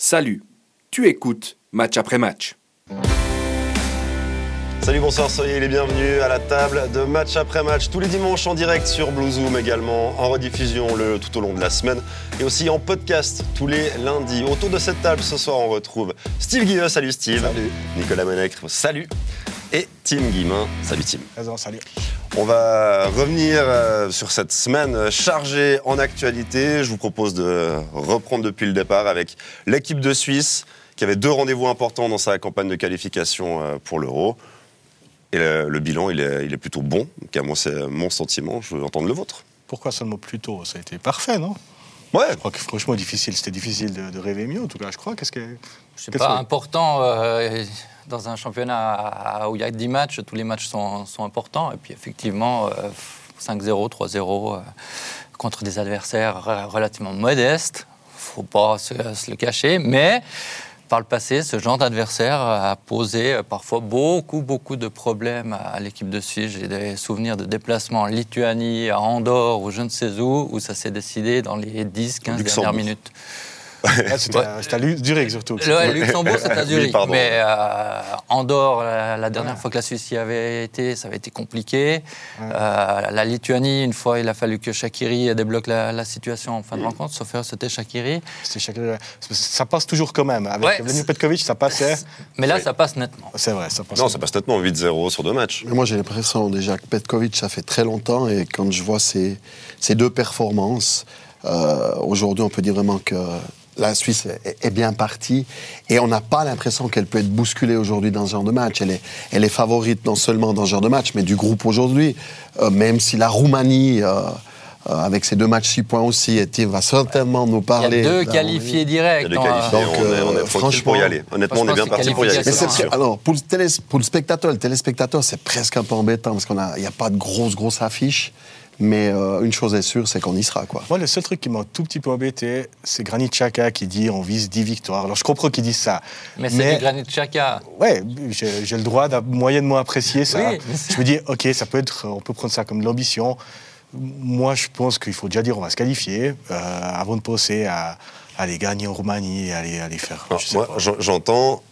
Salut, tu écoutes match après match. Salut, bonsoir, soyez les bienvenus à la table de match après match tous les dimanches en direct sur Blue Zoom également, en rediffusion le, tout au long de la semaine et aussi en podcast tous les lundis. Autour de cette table ce soir, on retrouve Steve Guilleux, salut Steve. Salut. Nicolas Menecre, salut. Et Tim Guimin, salut Tim. Présent, salut. On va revenir euh, sur cette semaine chargée en actualité. Je vous propose de reprendre depuis le départ avec l'équipe de Suisse qui avait deux rendez-vous importants dans sa campagne de qualification euh, pour l'Euro. Et le, le bilan, il est, il est plutôt bon. En tout cas, moi, c'est mon sentiment. Je veux entendre le vôtre. Pourquoi seulement plus tôt Ça a été parfait, non? Ouais, Je crois que franchement, difficile. C'était difficile de, de rêver mieux, en tout cas, je crois. Qu'est-ce que. C'est Quels pas important euh, dans un championnat où il y a 10 matchs, tous les matchs sont, sont importants. Et puis effectivement, euh, 5-0, 3-0 euh, contre des adversaires euh, relativement modestes. faut pas se, se le cacher. Mais par le passé, ce genre d'adversaire a posé euh, parfois beaucoup, beaucoup de problèmes à l'équipe de Suisse. J'ai des souvenirs de déplacements en Lituanie, à Andorre ou je ne sais où, où ça s'est décidé dans les 10, 15 Luxembourg. dernières minutes. C'était à- Zurich, surtout. Le Luxembourg, c'est à Oui, Zurich. pardon. mais euh, Andorre, la, la dernière fois que la Suisse y avait été, ça avait été compliqué. Euh, la Lituanie, une fois, il a fallu que Shakiri débloque la, la situation en fin de rencontre. Sauf que c'était Shakiri. C'était Ça passe toujours quand même. Avec Ouais, Vladimir Petkovic, ça passait. Mais là, Oui. ça passe nettement. C'est vrai, ça passe. non, ça passe nettement 8-0 sur deux matchs. Mais moi, j'ai l'impression déjà que Petkovic, ça fait très longtemps et quand je vois ces, ces deux performances, euh, aujourd'hui, on peut dire vraiment que la Suisse est, bien partie et on n'a pas l'impression qu'elle peut être bousculée aujourd'hui dans ce genre de match. Elle est, elle est favorite non seulement dans ce genre de match, mais du groupe aujourd'hui. Euh, même si la Roumanie, euh, euh, avec ses deux matchs 6 points aussi, et va certainement nous Il y parler. a deux qualifiés directs. a Donc, on est, on est tranquille pour y franchement, aller. Honnêtement, on est bien parti pour y aller, Mais c'est qualification, c'est- sûr. alors, pour le, télé- pour le spectateur, le téléspectateur, c'est presque un peu embêtant parce qu'il n'y a pas de grosse, grosse affiche. Mais euh, une chose est sûre, c'est qu'on y sera. Quoi. Moi, le seul truc qui m'a un tout petit peu embêté, c'est Granit Xhaka qui dit on vise 10 victoires. Alors, je comprends qu'il dise ça. Mais c'est Granit Xhaka. Ouais, j'ai le droit de moyennement apprécier ça. Oui, je me dis, ok, ça peut être, on peut prendre ça comme de l'ambition. Moi, je pense qu'il faut déjà dire on va se qualifier euh, avant de penser à, aller gagner en Roumanie et aller, aller faire. Alors, je sais moi, j'entends,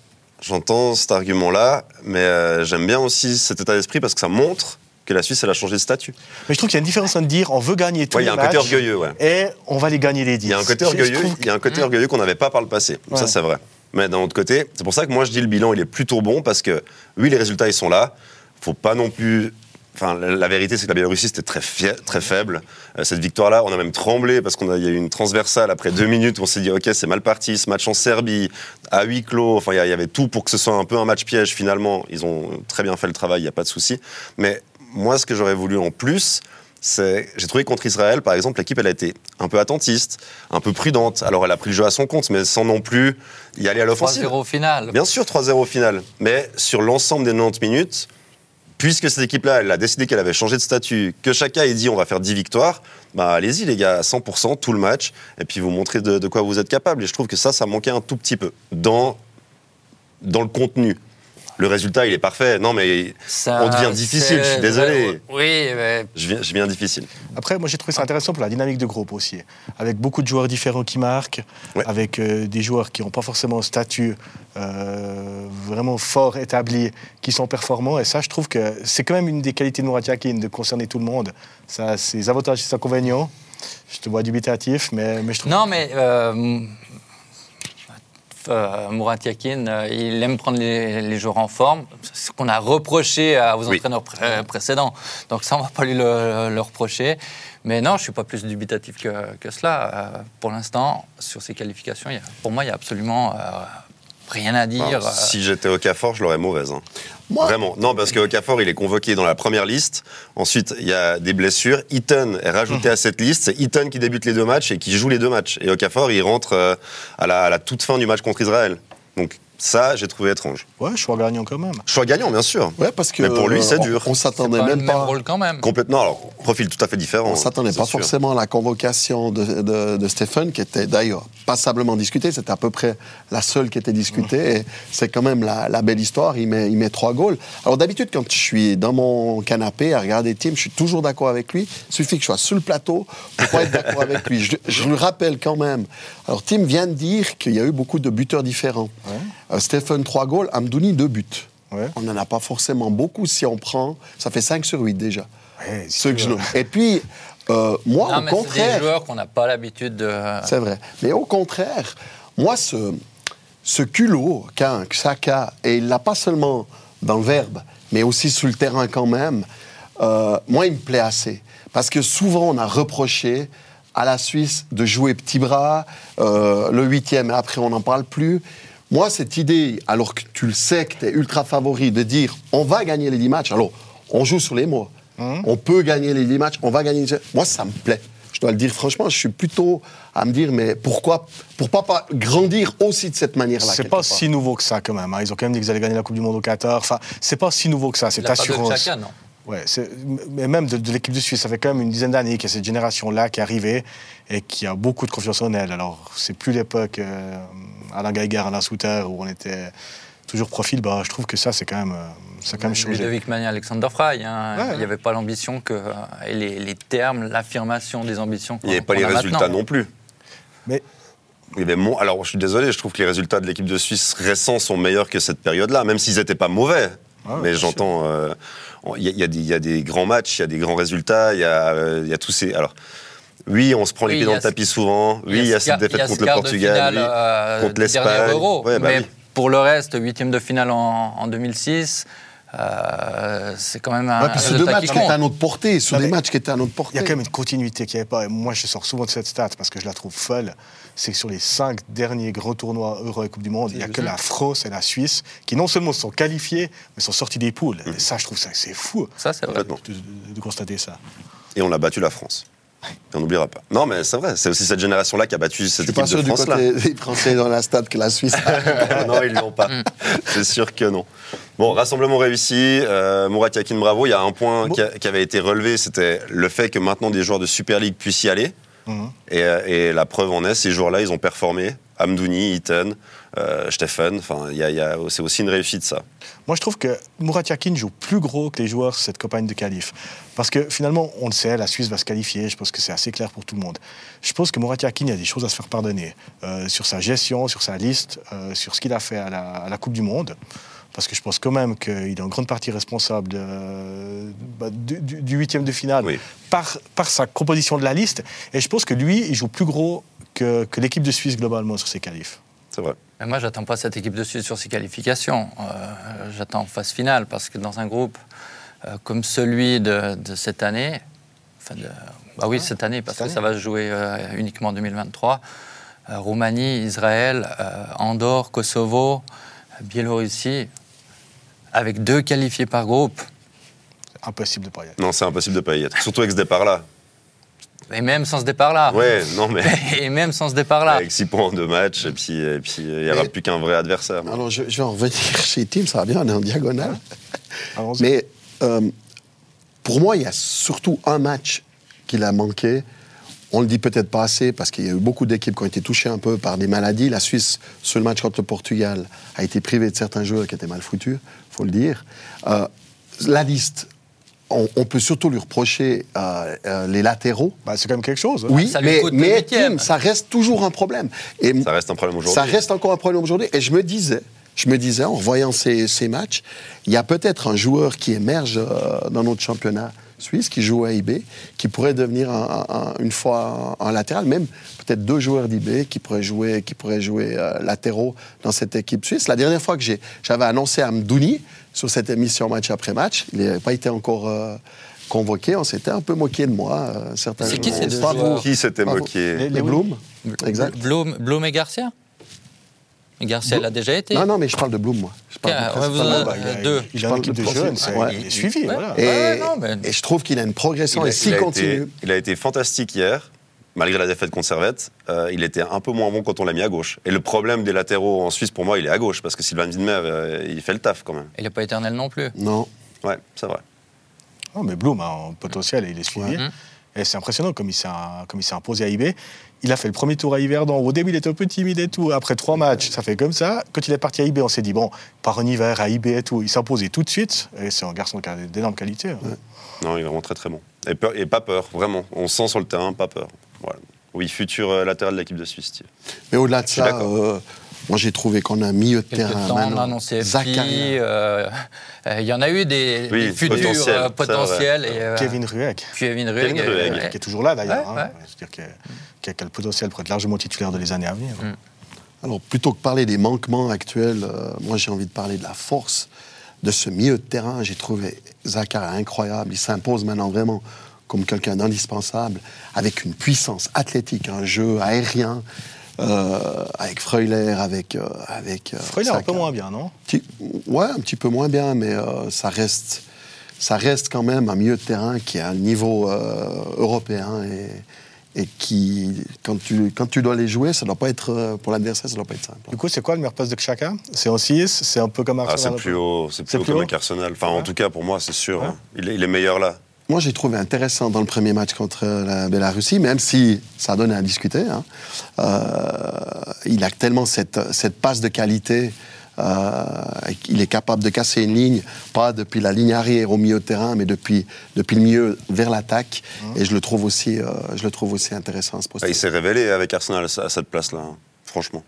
j'entends cet argument-là, mais euh, j'aime bien aussi cet état d'esprit parce que ça montre que la Suisse, elle a changé de statut. Mais je trouve qu'il y a une différence entre dire on veut gagner tous Ouais, il y a un côté orgueilleux, ouais. et on va les gagner les 10. Il y a un côté orgueilleux, il y a un côté orgueilleux qu'on n'avait pas par le passé. Ça, c'est vrai. Mais d'un autre côté, c'est pour ça que moi, je dis le bilan, il est plutôt bon parce que, oui, les résultats, ils sont là. Faut pas non plus. Enfin, la, vérité, c'est que la Biélorussie, c'était très, très faible. Euh, cette victoire-là, on a même tremblé parce qu'il y a eu une transversale après deux minutes. où On s'est dit, OK, c'est mal parti. Ce match en Serbie, à huis clos. Enfin, il y y avait tout pour que ce soit un peu un match piège finalement. Ils ont très bien fait le travail, il n'y a pas de souci. Mais moi, ce que j'aurais voulu en plus, c'est. J'ai trouvé contre Israël, par exemple, l'équipe, elle a été un peu attentiste, un peu prudente. Alors, elle a pris le jeu à son compte, mais sans non plus y aller à l'offensive. 3-0 au final. Bien sûr, 3-0 au final. Mais sur l'ensemble des 90 minutes, puisque cette équipe-là, elle a décidé qu'elle avait changé de statut, que chacun ait dit on va faire 10 victoires, bah allez-y les gars, à 100%, tout le match, et puis vous montrez de, de quoi vous êtes capable. Et je trouve que ça, ça manquait un tout petit peu dans, dans le contenu. Le résultat, il est parfait. Non, mais Ça, on devient difficile, je suis désolé. Oui, mais je viens, je viens difficile. Après, moi, j'ai trouvé ça intéressant pour la dynamique de groupe aussi. Avec beaucoup de joueurs différents qui marquent, Ouais. avec euh, des joueurs qui n'ont pas forcément un statut euh, vraiment fort établi, qui sont performants. Et ça, je trouve que c'est quand même une des qualités de Murat Yakin, de concerner tout le monde. Ça a ses avantages et ses inconvénients. Je te vois dubitatif, mais, mais je trouve... Non, mais euh, euh, Murat Yakin, euh, il aime prendre les, les joueurs en forme. C'est ce qu'on a reproché à vos Oui. entraîneurs pré- euh, précédents. Donc ça, on va pas lui le, le reprocher. Mais non, je suis pas plus dubitatif que, que cela. Euh, pour l'instant, sur ces qualifications, il y a- pour moi, il y a absolument rien à dire. Alors, si j'étais au Cafort, je l'aurais mauvaise. hein. Moi- Vraiment. Non, parce que Okafor, il est convoqué dans la première liste. Ensuite, il y a des blessures. Eaton est rajouté à cette liste. C'est Eaton qui débute les deux matchs et qui joue les deux matchs. Et Okafor, il rentre euh, à la, à la toute fin du match contre Israël. Donc, Ça, j'ai trouvé étrange. Ouais, choix gagnant quand même. Choix gagnant, bien sûr. Ouais, parce que Mais pour lui, c'est on- dur. On, s'attendait pas même même pas. rôle quand même. Complètement. Alors, profil tout à fait différent. On s'attendait pas sûr. forcément à la convocation de, de, de Stéphane, qui était d'ailleurs passablement discutée. C'était à peu près la seule qui était discutée. Et c'est quand même la, la belle histoire. Il met, il met trois goals. Alors d'habitude, quand je suis dans mon canapé à regarder Tim, je suis toujours d'accord avec lui. Il suffit que je sois sur le plateau pour pas être d'accord avec lui. Je, je le rappelle quand même. Alors Tim vient de dire qu'il y a eu beaucoup de buteurs différents. Euh, Stéphane, trois goals. Amdouni, deux buts. Ouais. On n'en a pas forcément beaucoup si on prend. Ça fait 5 sur 8 déjà. Ouais, Ceux que je. Et puis, euh, moi, Non, au mais c'est des contraire, joueurs qu'on n'a pas l'habitude de. c'est vrai. Mais au contraire, moi, ce, ce culot qu'a Xhaka, et il l'a pas seulement dans le verbe, mais aussi sur le terrain quand même, euh, moi, il me plaît assez. Parce que souvent, on a reproché à la Suisse de jouer petit bras, euh, le huitième, et après, on n'en parle plus. Moi, cette idée, alors que tu le sais que tu es ultra favori, de dire on va gagner les 10 matchs, alors on joue sur les mots. On peut gagner les 10 matchs, on va gagner les... Moi, ça me plaît. Je dois le dire franchement, je suis plutôt à me dire, mais pourquoi, pourquoi pas grandir aussi de cette manière-là C'est pas part. si nouveau que ça quand même. hein. Ils ont quand même dit qu'ils allaient gagner la Coupe du Monde au Qatar. Enfin, c'est pas si nouveau que ça. Pas de assurance. Xhaka, non. Ouais, mais même de, de l'équipe de Suisse, ça fait quand même une dizaine d'années qu'il y a cette génération-là qui est arrivée et qui a beaucoup de confiance en elle. Alors, c'est plus l'époque euh, Alain Geiger, Alain Souter, où on était toujours profil. Bah, je trouve que ça, c'est quand même, euh, ça a quand même changé. Ludovic Mania, Alexander Fry. hein. Ouais, Il ouais. n'y avait pas l'ambition que. Et les, les termes, l'affirmation des ambitions. Il n'y avait pas les résultats maintenant. non plus. Mais Il y avait mon- Alors, je suis désolé, je trouve que les résultats de l'équipe de Suisse récents sont meilleurs que cette période-là, même s'ils n'étaient pas mauvais. Ah, Mais j'entends, euh, il y, a- il y des- il y a des grands matchs, il y a des grands résultats, il y a, euh, il y a tous ces. Alors, oui, on se prend les Oui, pieds il dans le tapis souvent. Oui, il y a ce cette il défaite contre le Portugal, finale, oui, euh, contre l'Espagne. Ouais, bah mais oui. pour le reste, huitième de finale en, en 2006, euh, c'est quand même un, Ouais, puis sur deux matchs qui qui étaient à notre portée, sur Non, des matchs qui étaient à notre il portée. y a quand même une continuité qu'il n'y avait pas. Et moi, je sors souvent de cette stat parce que je la trouve folle. C'est que sur les cinq derniers grands tournois Euro et Coupe du Monde, il n'y a que la France et la Suisse qui non seulement sont qualifiés, mais sont sortis des poules. Et ça, je trouve ça c'est fou Ça, c'est vrai. De, de- de constater ça. Et on a battu la France. Et on n'oubliera pas. Non, mais c'est vrai, c'est aussi cette génération-là qui a battu Je cette équipe sûr de du France-là. côté des Français dans la stade que la Suisse. non, ils l'ont pas. C'est sûr que non. Bon, rassemblement réussi. Euh, Mourad Yakin, bravo. Il y a un point Bon. qui, a- qui avait été relevé, c'était le fait que maintenant des joueurs de Super League puissent y aller. Mhm. Et, euh, et la preuve en est, ces joueurs-là, ils ont performé. Amdouni, Iten, euh, Stephen. C'est aussi une réussite, ça. Moi, je trouve que Murat Yakin joue plus gros que les joueurs cette campagne de qualif. Parce que finalement, on le sait, la Suisse va se qualifier. Je pense que c'est assez clair pour tout le monde. Je pense que Murat Yakin, il y a des choses à se faire pardonner. Euh, sur sa gestion, sur sa liste, euh, sur ce qu'il a fait à la Coupe du Monde. Parce que je pense quand même qu'il est en grande partie responsable de- bah, du, huitième de finale Oui. par, par sa composition de la liste. Et je pense que lui, il joue plus gros que, que l'équipe de Suisse globalement sur ses qualifs. C'est vrai. Mais moi, j'attends pas cette équipe de Suisse sur ses qualifications. Euh, j'attends phase finale parce que dans un groupe euh, comme celui de, de cette année, enfin de- bah oui, cette année, parce cette que ça va se jouer euh, uniquement en 2023, euh, Roumanie, Israël, euh, Andorre, Kosovo, Biélorussie, avec deux qualifiés par groupe, Impossible de pas y être. Non, c'est impossible de pas y être. Surtout avec ce départ-là. et même sans ce départ-là. Ouais, non, mais Et même sans ce départ-là. avec 6 points en deux matchs, et puis et puis, il n'y aura Mais- plus qu'un vrai adversaire. Alors, je, je vais en revenir chez Tim, ça va bien, on est en diagonale. Allons-y. Mais euh, pour moi, il y a surtout un match qu'il a manqué. On le dit peut-être pas assez parce qu'il y a eu beaucoup d'équipes qui ont été touchées un peu par des maladies. La Suisse, sur le match contre le Portugal, a été privée de certains joueurs qui étaient mal foutus, faut le dire. Euh, la liste, on, on peut surtout lui reprocher euh, euh, les latéraux. Bah, c'est quand même quelque chose. hein. Oui, ça mais, ça reste toujours un problème. Et Ça reste un problème aujourd'hui. ça reste encore un problème aujourd'hui. Et je me disais, je me disais, en voyant ces, ces matchs, il y a peut-être un joueur qui émerge euh, dans notre championnat suisse, qui joue à IB, qui pourrait devenir un- un- un- une fois un, latéral, même peut-être deux joueurs d'IB qui pourraient jouer, qui pourraient jouer euh, latéraux dans cette équipe suisse. La dernière fois que j'ai- j'avais annoncé à Mdouni sur cette émission match après match, il n'avait pas été encore euh, convoqué. On s'était un peu moqué de moi. euh, certains C'est qui ces deux. Qui s'était moqué Les- Les Blum Exact. Blum, Blum et Garcia? Garcia, elle a déjà été. Non, non, mais je parle de Bloom, moi. Je parle Tiens, de vous en- Bah, il, a, deux. il a une parle équipe de Ouais. il est suivi. Ouais. Voilà. Et, Ouais, non, mais- et je trouve qu'il a une progression. Il a- et s'il il a continue. été- il a été fantastique hier. malgré la défaite contre Servette, euh, il était un peu moins bon quand on l'a mis à gauche. Et le problème des latéraux en Suisse, pour moi, il est à gauche, parce que Sylvain Widmer, euh, il fait le taf quand même. Il n'est pas éternel non plus. Non. Ouais, c'est vrai. Non, mais Bloom a un potentiel et il est suivi. Ouais. Et c'est impressionnant comme il s'est imposé à IB. Il a fait le premier tour à Yverdon. Au début, il était un peu timide et tout. Après trois matchs, ça fait comme ça. Quand il est parti à IB, on s'est dit, bon, par un hiver à IB et tout, il s'est imposé tout de suite. Et c'est un garçon qui a d'énormes qualités. hein. Non, il est vraiment très très bon. Et, peur- et pas peur, vraiment. On sent sur le terrain, pas peur. Voilà. Oui, futur euh, latéral de l'équipe de Suisse, Steve. Mais au-delà de ça, euh, moi j'ai trouvé qu'on a un milieu de terrain temps, on annoncé FI. Zakaria. euh, euh, Il y en a eu des, Oui, des futurs potentiels, euh, potentiels. Et, euh, Kevin Rueg, Kevin Rueg. Kevin euh, ouais. qui est toujours là d'ailleurs. Ouais, hein. ouais. C'est-à-dire qu'il a- qu'il a, le potentiel pour être largement titulaire de les années à venir. Alors, plutôt que parler des manquements actuels, euh, moi j'ai envie de parler de la force de ce milieu de terrain. J'ai trouvé Zakaria incroyable. Il s'impose maintenant vraiment comme quelqu'un d'indispensable, avec une puissance athlétique, un jeu aérien, avec Freuler, avec. euh, avec euh, Freuler un peu moins bien, non? Petit- ouais, un petit peu moins bien, mais euh, ça reste. Ça reste quand même un milieu de terrain qui est à un niveau euh, européen et, et qui, quand tu, quand tu dois les jouer, ça doit pas être, euh, pour l'adversaire, ça doit pas être simple. Du coup, c'est quoi le meilleur poste de Chaka C'est en 6 C'est un peu comme Ah, c'est Arsenal plus haut, c'est plus haut Mec Arsenal. Enfin, en tout cas, pour moi, c'est sûr. Ouais. hein. Il, est, il est meilleur là. Moi, j'ai trouvé intéressant dans le premier match contre la Bélarussie, même si ça donne à discuter. hein. Euh, il a tellement cette, cette passe de qualité. euh, il est capable de casser une ligne, pas depuis la ligne arrière au milieu de terrain, mais depuis, depuis le milieu vers l'attaque. Et je le trouve aussi, euh, je le trouve aussi intéressant à ce poste. Ah, il s'est révélé avec Arsenal à à cette place-là, hein. franchement.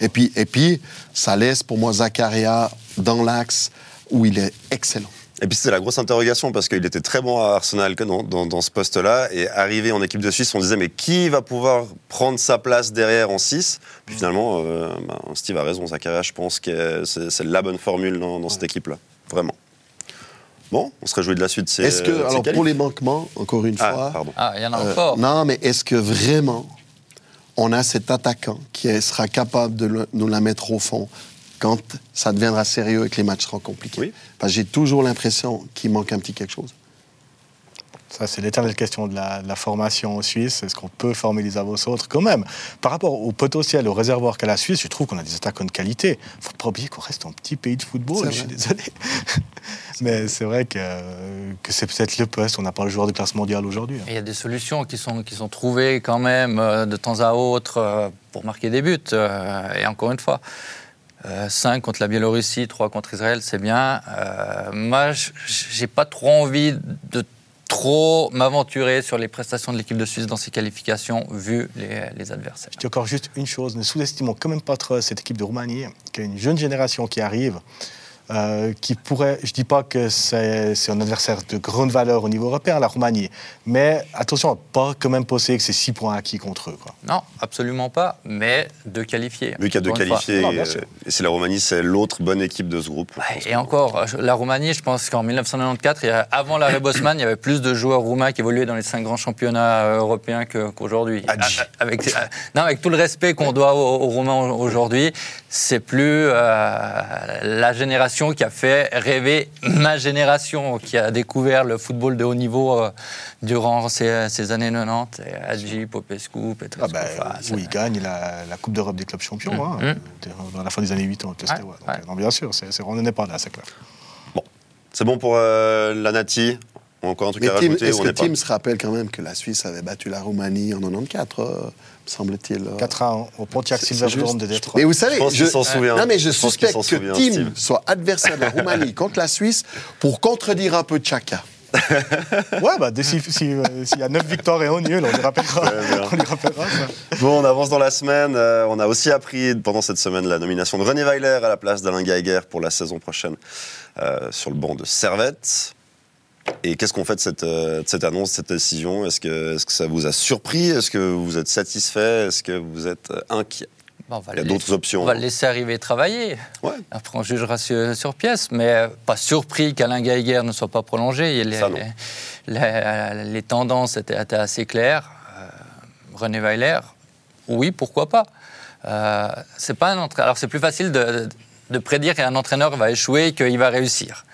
Et puis, et puis, ça laisse pour moi Zakaria dans l'axe où il est excellent. Et puis c'était la grosse interrogation parce qu'il était très bon à Arsenal dans, dans- dans ce poste-là et arrivé en équipe de Suisse, on disait mais qui va pouvoir prendre sa place derrière en 6 Puis finalement, euh, ben, Steve a raison, Zakaria, je pense que c'est c'est la bonne formule dans, dans cette équipe-là, vraiment. Bon, on se réjouit de la suite. Est-ce que, ces alors pour les manquements, encore une Ah, fois, pardon. Ah, il y en a Euh, encore. non, mais est-ce que vraiment on a cet attaquant qui sera capable de le- nous la mettre au fond? Quand ça deviendra sérieux et que les matchs seront compliqués Oui. Parce que j'ai toujours l'impression qu'il manque un petit quelque chose. Ça, c'est l'éternelle question de la, de la formation en Suisse. Est-ce qu'on peut former les avos autres Quand même, par rapport au potentiel, au réservoir qu'a la Suisse, je trouve qu'on a des attaquants de qualité. Il ne faut pas oublier qu'on reste un petit pays de football, je suis désolé. Mais c'est vrai que, que c'est peut-être le poste. On n'a pas le joueur de classe mondiale aujourd'hui. hein. Il y a des solutions qui sont, qui sont trouvées quand même euh, de temps à autre euh, pour marquer des buts. euh, et encore une fois, 5 contre la Biélorussie, 3 contre Israël, c'est bien. Euh, moi, j'ai pas trop envie de trop m'aventurer sur les prestations de l'équipe de Suisse dans ces qualifications, vu les, les adversaires. Je dis encore juste une chose, ne sous-estimons quand même pas trop cette équipe de Roumanie, qui a une jeune génération qui arrive, euh, qui pourrait, je dis pas que c'est un adversaire de grande valeur au niveau européen, la Roumanie, mais attention pas quand même penser que c'est 6 points acquis contre eux. Quoi. Non, absolument pas, mais de qualifier. Vu qu'il y a deux qualifiés, bien et, c'est la Roumanie, c'est l'autre bonne équipe de ce groupe. Et encore, euh, la Roumanie, je pense qu'en 1994, il y a- avant l'arrêt Bosman, il y avait plus de joueurs roumains qui évoluaient dans les cinq grands championnats euh, européens qu'aujourd'hui. Ah, Avec, euh, non, avec tout le respect qu'on doit aux, aux Roumains aujourd'hui, c'est plus euh, la génération qui a fait rêver ma génération, qui a découvert le football de haut niveau euh, durant ces, ces années 90. Et Hadji, Popescu, Petrescu. Ah ben, où il gagne la, la Coupe d'Europe des clubs champions, hein, Mhm. dans la fin des années 80 avec Ouais, Steaua. Donc, ouais. euh, non, bien sûr, c'est, on n'en est pas là, c'est clair. C'est bon pour euh, la Nati? Encore un truc Mais à Tim- rajouter est-ce que est pas Tim se rappelle quand même que la Suisse avait battu la Roumanie en 94, euh, me semble-t-il euh. 4 à 1 au Pontiac Silverdome de. Détroit. Mais vous savez, Je pense s'en souvient. Non, mais je, Je pense qu'il suspecte s'en que Tim soit adversaire de la Roumanie contre la Suisse pour contredire un peu Chaka. Ouais, bah, dès si- si, euh, s'il y a 9 victoires et un nul, on lui rappellera. On lui rappellera ça. Bon, on avance dans la semaine. Euh, on a aussi appris pendant cette semaine la nomination de René Weiler à la place d'Alain Geiger pour la saison prochaine euh, sur le banc de Servette. Et qu'est-ce qu'on fait de cette, euh, de cette annonce, de cette décision? Est-ce que, est que ça vous a surpris? Est-ce que vous êtes satisfait? Est-ce que vous êtes inquiet? Bon, Il y a d'autres options. On va le laisser arriver travailler. Ouais. Après, on jugera sur, sur pièce, mais euh, pas surpris qu'Alain Geiger ne soit pas prolongé. Et Les, Ça, non. les- les tendances étaient, étaient assez claires. Euh, René Weiler, oui, pourquoi pas. Euh, c'est pas un entra- Alors, c'est plus facile de, de prédire qu'un entraîneur va échouer et qu'il va réussir.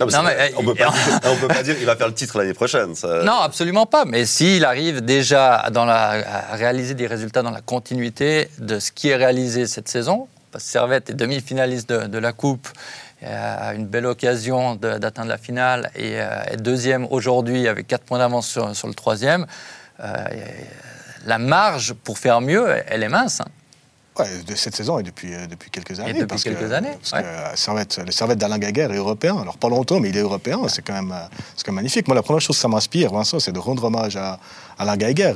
Non, mais, vrai, euh, on peut pas dire- on peut pas dire il va faire le titre l'année prochaine. ça- Non, absolument pas. Mais s'il arrive déjà dans la- à réaliser des résultats dans la continuité de ce qui est réalisé cette saison, parce que Servette est demi-finaliste de, de la Coupe, et a une belle occasion d'atteindre la finale et euh, est deuxième aujourd'hui avec 4 points d'avance sur, sur le troisième, euh, la marge pour faire mieux, elle est mince. hein. Ouais, de cette saison et depuis, euh, depuis quelques années. depuis parce quelques que, années, Parce ouais. que euh, Servette, le Servette d'Alain Gaguerre est européen. Alors pas longtemps, mais il est européen. C'est quand, même, euh, c'est quand même magnifique. Moi, la première chose que ça m'inspire, Vincent, c'est de rendre hommage à Alain Gaguerre.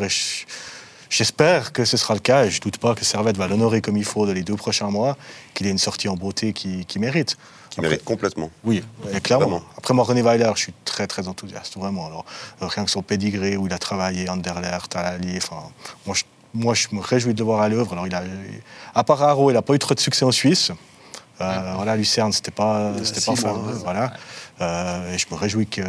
J'espère que ce sera le cas et je ne doute pas que Servette va l'honorer comme il faut dans les deux prochains mois, qu'il ait une sortie en beauté qui, qui mérite. Qui mérite complètement. Oui, et clairement. Vraiment. Après, moi, René Weiler, je suis très, très enthousiaste, vraiment. Alors, euh, rien que son pédigré, où il a travaillé, Anderlecht, à l'Allier, enfin, moi je, moi, je me réjouis de le voir à l'œuvre. Alors, il a, à part Haro, il n'a pas eu trop de succès en Suisse. Euh, Voilà, Lucerne, c'était pas, c'était six pas ouais. voilà. Euh, et je me réjouis que-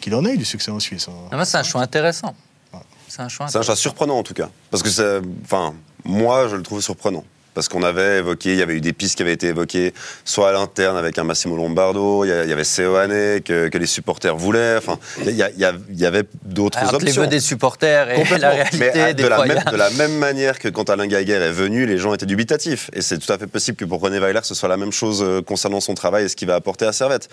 qu'il en ait eu du succès en Suisse. hein. C'est un choix intéressant. Ouais. C'est un choix C'est un choix surprenant en tout cas. Parce que. Enfin, moi, je le trouve surprenant. Parce qu'on avait évoqué, il y avait eu des pistes qui avaient été évoquées, soit à l'interne avec un Massimo Lombardo, il y avait Seoane que, que les supporters voulaient. Enfin, il y, avait d'autres que les options. vœux des supporters et la réalité Mais à- des de, la même, de la même manière que quand Alain Gaguerre est venu, les gens étaient dubitatifs. Et c'est tout à fait possible que pour René Weiler, ce soit la même chose euh, concernant son travail et ce qu'il va apporter à Servette.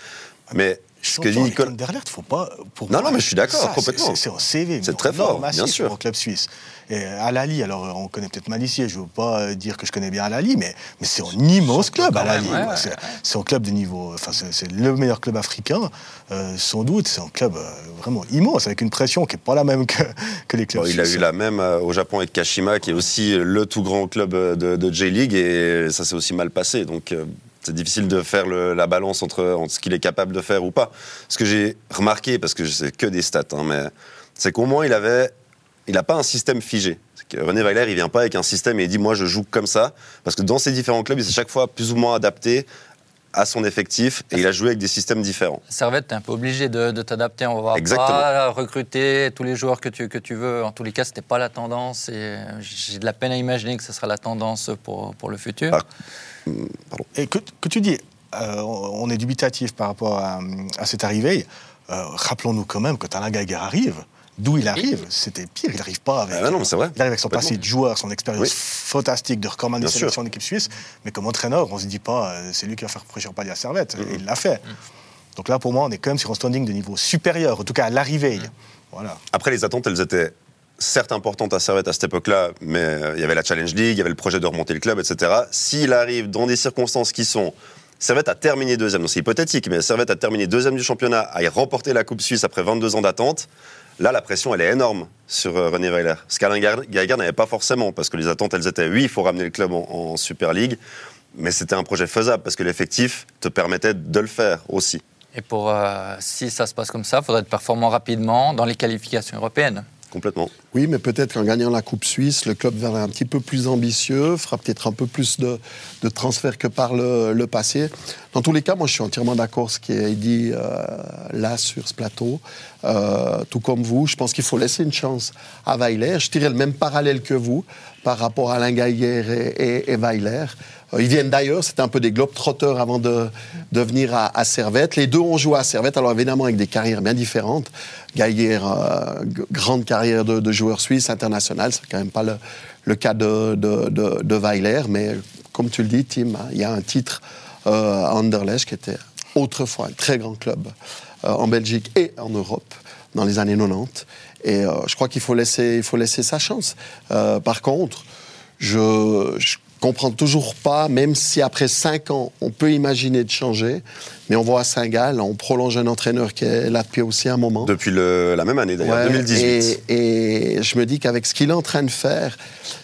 Mais ce que dit Nicolas. Anderlecht, faut pas. Pour Non, moi, non, mais je suis d'accord, complètement. c'est- un CV. C'est très fort, bien sûr. Pour un club suisse. Et à Lali, alors on connaît peut-être Malissier, je ne veux pas euh, dire que je connais bien Lali, mais, mais c'est un immense club à quand même, Lali. ouais, C'est un club de niveau. Enfin, c'est le meilleur club africain, euh, sans doute. C'est un club euh, vraiment immense, avec une pression qui n'est pas la même que, que les clubs Bon, il a eu la même euh, au Japon avec Kashima, qui est aussi le tout grand club de, de J-League, et ça s'est aussi mal passé. Donc c'est difficile de faire le- la balance entre, entre ce qu'il est capable de faire ou pas. Ce que j'ai remarqué, parce que c'est que des stats, hein, mais c'est qu'au moins il avait, il n'a pas un système figé. René Weiler, il vient pas avec un système et il dit moi je joue comme ça, parce que dans ces différents clubs, il s'est chaque fois plus ou moins adapté à son effectif et il a joué avec des systèmes différents. Servette, tu es un peu obligé de, de t'adapter. On va Exactement. pas recruter tous les joueurs que tu, que tu veux. En tous les cas, ce n'était pas la tendance. Et j'ai de la peine à imaginer que ce sera la tendance pour, pour le futur. Ah. Et que, que tu dis, euh, on est dubitatif par rapport à, à cette arrivée. Euh, Rappelons-nous quand même, quand Alain Gaguerre arrive, d'où il arrive, c'était pire. Il n'arrive pas avec. Ah bah non, vrai. Il arrive avec son passé de joueur, son expérience Oui. fantastique de recordman de sélection en équipe suisse. Mais comme entraîneur, on ne se dit pas, euh, c'est lui qui va faire prêcher palier à Servette. Et il l'a fait. Donc là, pour moi, on est quand même sur un standing de niveau supérieur, en tout cas à l'arrivée. Voilà. Après, les attentes, elles étaient certes importantes à Servette à cette époque-là, mais euh, il y avait la Challenge League, il y avait le projet de remonter le club, etc. S'il arrive dans des circonstances qui sont. Servette a terminé deuxième, donc c'est hypothétique, mais Servette a terminé deuxième du championnat, a remporté la Coupe Suisse après 22 ans d'attente. Là, la pression, elle est énorme sur euh, René Weiler. Ce qu'Alain Gaillard n'avait pas forcément, parce que les attentes, elles étaient oui, il faut ramener le club en, en Super League, mais c'était un projet faisable, parce que l'effectif te permettait de le faire aussi. Et pour, euh, si ça se passe comme ça, il faudrait être performant rapidement dans les qualifications européennes. Oui, mais peut-être qu'en gagnant la Coupe Suisse, le club verra un petit peu plus ambitieux, fera peut-être un peu plus de, transferts que par le, passé. Dans tous les cas, moi, je suis entièrement d'accord ce qui est dit euh, là sur ce plateau. Euh, tout comme vous, je pense qu'il faut laisser une chance à Weiler. Je tirais le même parallèle que vous par rapport à Alain Gaillère et, et Weiler. Euh, Ils viennent d'ailleurs, c'était un peu des globetrotters avant de, de venir à, Servette. Les deux ont joué à Servette, alors évidemment avec des carrières bien différentes. Gaillère, euh, grande carrière de, joueur suisse international, c'est quand même pas le, le cas de, de, de, Weiler, mais comme tu le dis, Tim, hein, il y a un titre euh, à Anderlecht qui était autrefois un très grand club en Belgique et en Europe dans les années 90. Et je crois qu'il faut laisser, il faut laisser sa chance. Par contre, je, je comprends toujours pas, même si après cinq ans, on peut imaginer de changer, mais on voit à Saint-Gall, on prolonge un entraîneur qui est là depuis aussi un moment. Depuis le- la même année, d'ailleurs, Ouais, 2018. Et, et je me dis qu'avec ce qu'il est en train de faire,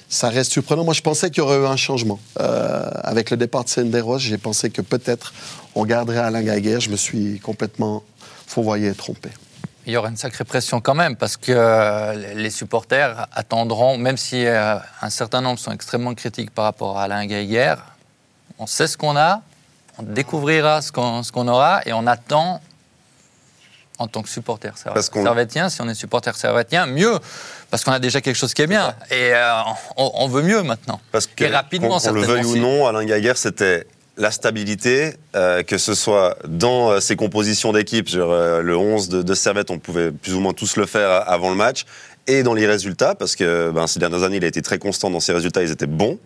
ça reste surprenant. Moi, je pensais qu'il y aurait eu un changement. Euh, avec le départ de Senderos, j'ai pensé que peut-être on garderait Alain Gaguerre. Je me suis complètement fourvoyé et trompé. Il y aura une sacrée pression quand même, parce que euh, les supporters attendront, même si euh, un certain nombre sont extrêmement critiques par rapport à Alain Gaillère, on sait ce qu'on a, on découvrira ce qu'on ce qu'on aura, et on attend en tant que supporter serv- Parce qu'on- servétien, si on est supporter servétien, mieux, parce qu'on a déjà quelque chose qui est bien, et euh, on, on veut mieux maintenant. Parce que, Et rapidement, qu'on le veuille ou non, Alain Gaguerre, c'était la stabilité, euh, que ce soit dans euh, ses compositions d'équipe, genre, euh, le 11 de, de Servette, on pouvait plus ou moins tous le faire avant le match, et dans les résultats, parce que ben, ces dernières années, il a été très constant dans ses résultats, ils étaient bons.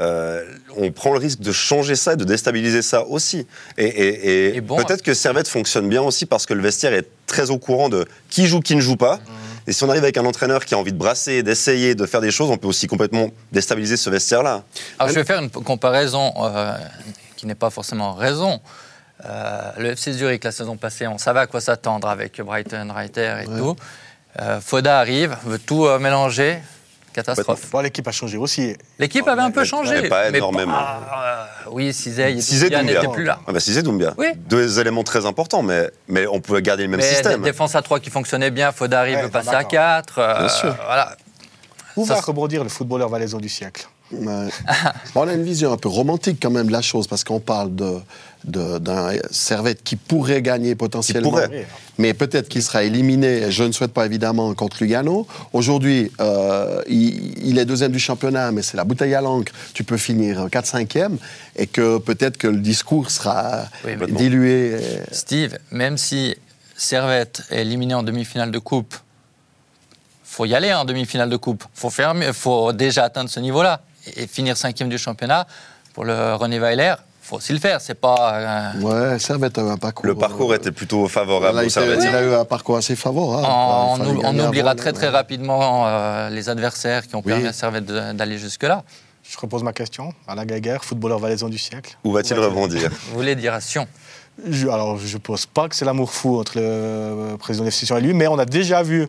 Euh, on prend le risque de changer ça, et de déstabiliser ça aussi. Et, et- et Et bon, peut-être que Servette fonctionne bien aussi parce que le vestiaire est très au courant de qui joue, qui ne joue pas. Et si on arrive avec un entraîneur qui a envie de brasser, d'essayer, de faire des choses, on peut aussi complètement déstabiliser ce vestiaire-là. Alors, je vais faire une comparaison euh, qui n'est pas forcément raison. Euh, le FC Zurich, la saison passée, on savait à quoi s'attendre avec Brighton, Reiter et tout. Euh, Foda arrive, veut tout euh, mélanger. Catastrophe. Bon, l'équipe a changé aussi. L'équipe avait un peu changé. mais pas énormément. pas- euh, oui, Cizé, n'était plus là. Ah bah Doumbia. Oui. Deux éléments très importants, mais, mais on pouvait garder le même Mais système. dé- défense à 3 qui fonctionnait bien, Foda arrive, Ouais, veut passer à d'accord. 4. euh, Bien sûr. Voilà. Où Ça, va rebondir le footballeur valaisan du siècle? Ouais. On a une vision un peu romantique quand même de la chose, parce qu'on parle de, d'un Servette qui pourrait gagner potentiellement. pourrait. Mais peut-être qu'il sera éliminé, je ne souhaite pas évidemment, contre Lugano. Aujourd'hui, euh, il, il est deuxième du championnat, mais c'est la bouteille à l'encre. Tu peux finir 4-5e, et que peut-être que le discours sera Oui, dilué. Steve, même si Servette est éliminé en demi-finale de coupe, faut y aller en demi-finale de coupe. Faut faire, faut déjà atteindre ce niveau-là et finir cinquième du championnat. Pour le René Weiler, faut aussi le faire. C'est pas euh, Ouais, Servette a eu un parcours. Le parcours euh, était plutôt favorable au il, Servette. il a eu un parcours assez favorable. on, à oubliera très très ouais. rapidement euh, les adversaires qui ont Oui. permis à Servette d'aller jusque-là. Je repose ma question. Alain Gaguerre, footballeur valaisan du siècle. Où va-t-il rebondir? Vous voulez dire à Sion? Je, alors, je ne pense pas que c'est l'amour fou entre le euh, président de l'FC et lui, mais on a déjà vu,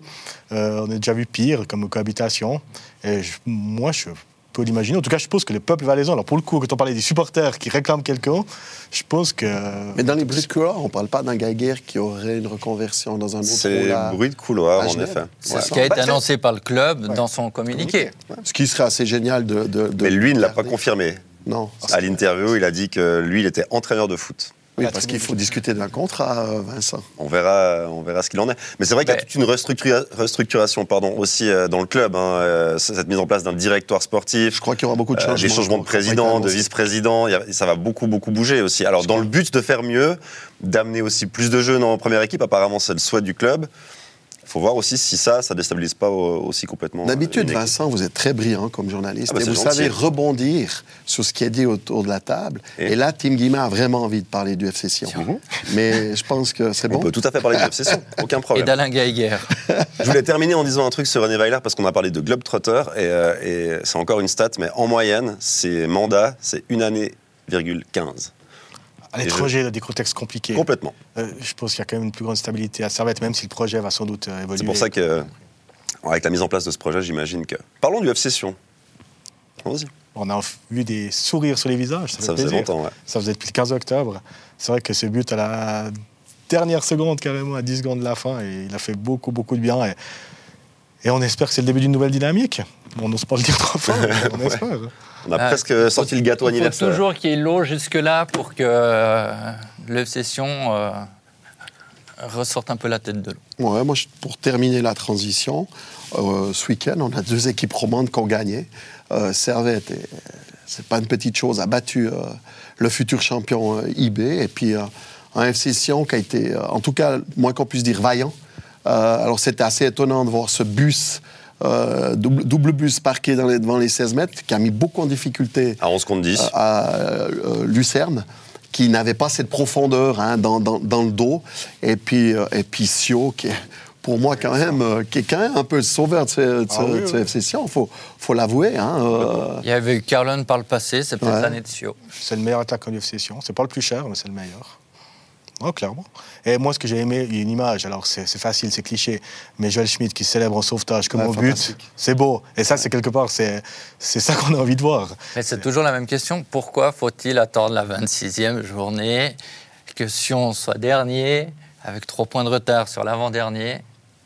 euh, on a déjà vu pire comme cohabitation. Et je- moi, je peux l'imaginer. En tout cas, je pense que le peuple valaisan, alors pour le coup, quand on parlait des supporters qui réclament quelqu'un, je pense que. Mais dans les bruits de couloir, on ne parle pas d'un Geiger qui aurait une reconversion dans un autre C'est rôle à- bruit de couloir, en effet. C'est Ouais. Ce qui a été Bah, annoncé par le club dans son communiqué. Ce qui serait assez génial de. de- de Mais lui ne l'a pas confirmé. Non. À l'interview, il a dit que lui, il était entraîneur de foot. Oui, parce qu'il faut discuter d'un contrat, euh, Vincent. On verra, on verra ce qu'il en est. Mais c'est vrai qu'il y a Mais- toute une restructura- restructuration pardon, aussi euh, dans le club. hein, euh, cette mise en place d'un directoire sportif, Je crois qu'il y aura beaucoup de changements. des changements de président, de vice-président. Ça va beaucoup, beaucoup bouger aussi. Alors, dans le but de faire mieux, d'amener aussi plus de jeunes en première équipe, apparemment, c'est le souhait du club. Il faut voir aussi si ça, ça déstabilise pas euh, aussi complètement. euh, D'habitude, équipe. Vincent, vous êtes très brillant comme journaliste Ah bah, et vous gentil. savez rebondir sur ce qui est dit autour de la table. Et- Et, là, Tim Guillemin a vraiment envie de parler du FC Sion. Mais je pense que c'est On bon. peut tout à fait parler de l'obsession, aucun Et problème. d'Alain Geiger. Je voulais terminer en disant un truc sur René Weiler parce qu'on a parlé de Globetrotter et, euh, et c'est encore une stat, mais en moyenne, ses mandats, c'est une année, virgule 15. À l'étranger, dans des contextes compliqués. Complètement. Euh, je pense qu'il y a quand même une plus grande stabilité à Servette, même si le projet va sans doute euh, évoluer. C'est pour ça que, avec la mise en place de ce projet, j'imagine que. Parlons du FC Sion. On a vu des sourires sur les visages. Ça, faisait plaisir. longtemps, ouais. Ça faisait depuis le 15 octobre. C'est vrai que ce but à la dernière seconde, carrément à 10 secondes de la fin, et il a fait beaucoup, beaucoup de bien. Et, et on espère que c'est le début d'une nouvelle dynamique. On n'ose pas le dire trop fort, mais on espère. On a Ah, presque sorti le gâteau Il faut anniversaire. toujours qu'il y ait l'eau jusque-là pour que euh, le session euh, ressorte un peu la tête de l'eau. Ouais, moi, pour terminer la transition, euh, ce week-end, on a deux équipes romandes qui ont gagné. Euh, Servette, et, c'est pas une petite chose, a battu euh, le futur champion euh, IB. Et puis, euh, un FC Sion qui a été, euh, en tout cas, moins qu'on puisse dire, vaillant. Euh, alors, c'était assez étonnant de voir ce bus, euh, double, double bus parqué dans les- devant les 16 mètres, qui a mis beaucoup en difficulté À 11 contre 10. à euh, Lucerne qui n'avait pas cette profondeur hein, dans, dans- dans le dos et puis euh, et puis Sio qui est pour moi quand même euh, qui est quand même un peu le sauveur de ce, de ce- Ah oui, de ce oui. FC Sion faut faut l'avouer hein, euh, Il y avait eu Carlon par le passé, c'est peut-être Ouais. l'année de Sio. C'est le meilleur attaquant du session. C'est pas le plus cher, mais c'est le meilleur. Oh, clairement. Et moi, ce que j'ai aimé, il y a une image, alors c'est facile, c'est cliché, mais Joel Schmidt qui célèbre en sauvetage comme Ouais, au but, c'est beau. Et ça, c'est quelque part, c'est c'est ça qu'on a envie de voir. Mais c'est toujours la même question. Pourquoi faut-il attendre la 26e journée, que Sion soit dernier, avec trois points de retard sur l'avant-dernier,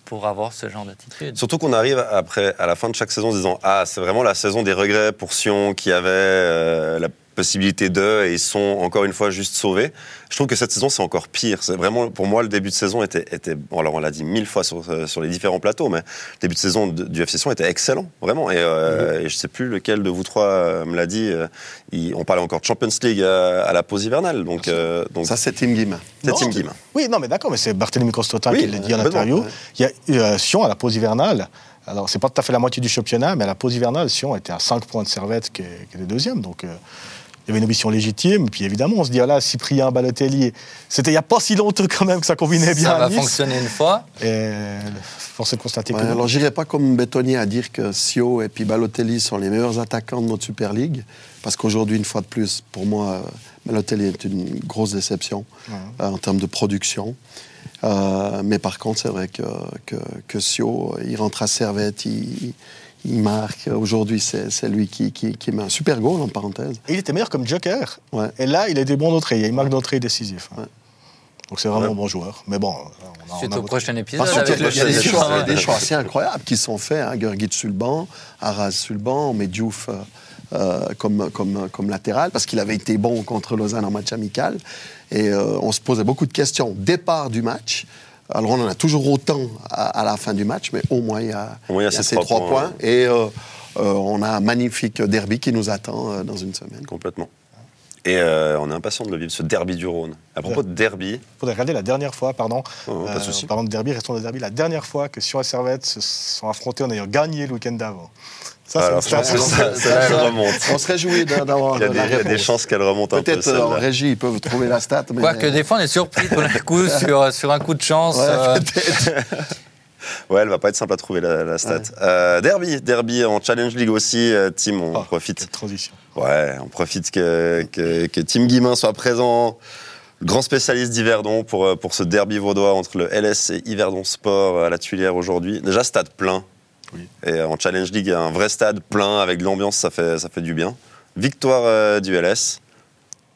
pour avoir ce genre d'attitude Surtout qu'on arrive après, à la fin de chaque saison en se disant Ah, c'est vraiment la saison des regrets pour Sion qui avait euh, la possibilité de, et ils sont encore une fois juste sauvés. Je trouve que cette saison, c'est encore pire. C'est vraiment, pour moi, le début de saison était, était bon, alors on l'a dit mille fois sur, euh, sur les différents plateaux, mais le début de saison du FC Sion était excellent, vraiment. Et, euh, et je sais plus lequel de vous trois euh, me l'a dit. il- on parlait encore de Champions League à, à la pause hivernale, donc, euh, donc Ça, c'est Tim Guim. c'est Tim Kim. Oui, non, mais d'accord, mais c'est Barthélemy Crostota Oui, qui l'a dit en interview. ouais. Il y a eu euh, Sion à la pause hivernale. Alors, c'est pas tout à fait la moitié du championnat, mais à la pause hivernale, Sion était à 5 points de Servette, qui est, qui est le deuxième. Donc, il y avait une ambition légitime. Puis évidemment, on se dit, ah là, Cyprien, Balotelli, c'était il n'y a pas si longtemps quand même que ça combinait bien Ça à va Nice. fonctionner une fois. Et force est de constater Ouais, que alors, j'irai pas comme bétonnier à dire que Sio et puis Balotelli sont les meilleurs attaquants de notre Super League. Parce qu'aujourd'hui, une fois de plus, pour moi, euh, Balotelli est une grosse déception euh, en termes de production. Euh, mais par contre, c'est vrai que, que, que Sio, il rentre à Servette, il, il marque. Aujourd'hui, c'est c'est lui qui, qui, qui met un super goal, en parenthèse. Et il était meilleur comme joker. Ouais. Et là, il a des bons d'entrée. Il marque d'entrée décisif. Ouais. Donc, c'est vraiment Ouais. un bon joueur. Mais bon, on a, Suite on a au prochain épisode contre, avec il y le a des, choix, des choix assez incroyables qui sont faits. Hein. Gurgit sur le banc, Arras sur le banc, on met Diouf euh, euh, comme, comme, comme latéral parce qu'il avait été bon contre Lausanne en match amical. Et euh, on se posait beaucoup de questions. Départ du match. Alors on en a toujours autant à, à la fin du match, mais au moins il y a, il y a il y a ces trois trois points, points. Et euh, euh, on a un magnifique derby qui nous attend euh, dans une semaine. Complètement. Et euh, on est impatient de le vivre, ce derby du Rhône. À propos de derby, faudrait regarder la dernière fois, pardon. Oh, oh, pas de souci. Parlant de derby, restons de derby. La dernière fois que Sion et Servette se sont affrontés en ayant gagné le week-end d'avant. Ça, alors je pense que remonte. On se réjouit d'avoir Il y a la des, il y a des chances qu'elle remonte un peu. Peut-être en régie, ils peuvent trouver la stat. Mais... Quoique des fois, on est surpris tout d'un coup sur, sur un coup de chance. Ouais, euh, peut-être. Ouais, elle va pas être simple à trouver la, la stat. Euh, derby, derby en Challenge League aussi. euh, Tim, on Oh, profite. transition. Ouais, on profite que, que, que Tim Guimin soit présent. Grand spécialiste d'Yverdon pour, euh, pour ce derby vaudois entre le LS et Yverdon Sport à la Tuilière aujourd'hui. Déjà, stade plein. Oui. Et en Challenge League, un vrai stade plein avec de l'ambiance, ça fait, ça fait du bien. Victoire euh, du LS.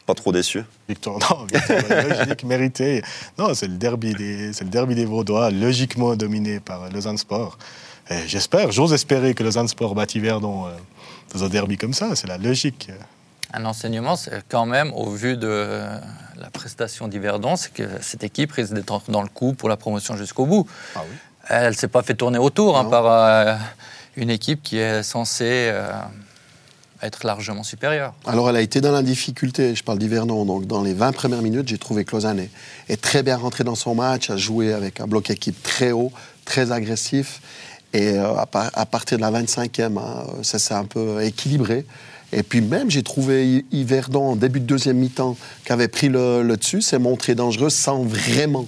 Pas trop déçu. Victoire, non, victoire logique, méritée. Non, c'est le derby des, c'est le derby des Vaudois, logiquement dominé par Lausanne Sport. Et j'espère, j'ose espérer que Lausanne Sport batte Yverdon euh, dans un derby comme ça. C'est la logique. Un enseignement, c'est quand même, au vu de la prestation d'Yverdon, c'est que cette équipe risque d'être dans le coup pour la promotion jusqu'au bout. Ah oui. Elle ne s'est pas fait tourner autour hein, par euh, une équipe qui est censée euh, être largement supérieure. Alors, elle a été dans la difficulté, je parle d'Hivernon. Donc, dans les 20 premières minutes, j'ai trouvé Lausanne est, très bien rentré dans son match, a joué avec un bloc équipe très haut, très agressif. Et euh, à, par- à partir de la 25e, hein, ça s'est un peu équilibré. Et puis même, j'ai trouvé Yverdon en début de deuxième mi-temps qui avait pris le, le dessus, s'est montré dangereux sans vraiment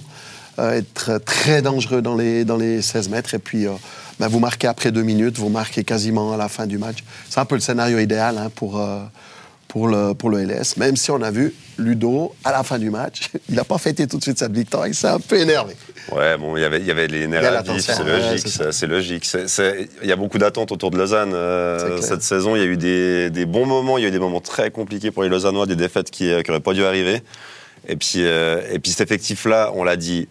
être très dangereux dans les, dans les 16 mètres. Et puis, euh, ben, vous marquez après deux minutes, vous marquez quasiment à la fin du match. C'est un peu le scénario idéal hein, pour, euh, pour, le, pour le LS. Même si on a vu Ludo, à la fin du match, il n'a pas fêté tout de suite cette victoire, il s'est un peu énervé. Ouais, bon, il y avait- il y avait les nerfs à c'est logique. c'est logique. Il y a beaucoup d'attentes autour de Lausanne euh, cette saison. Il y a eu des, des bons moments, il y a eu des moments très compliqués pour les Lausannois, des défaites qui n'auraient pas dû arriver. Et puis, euh, et puis cet effectif-là, on l'a dit,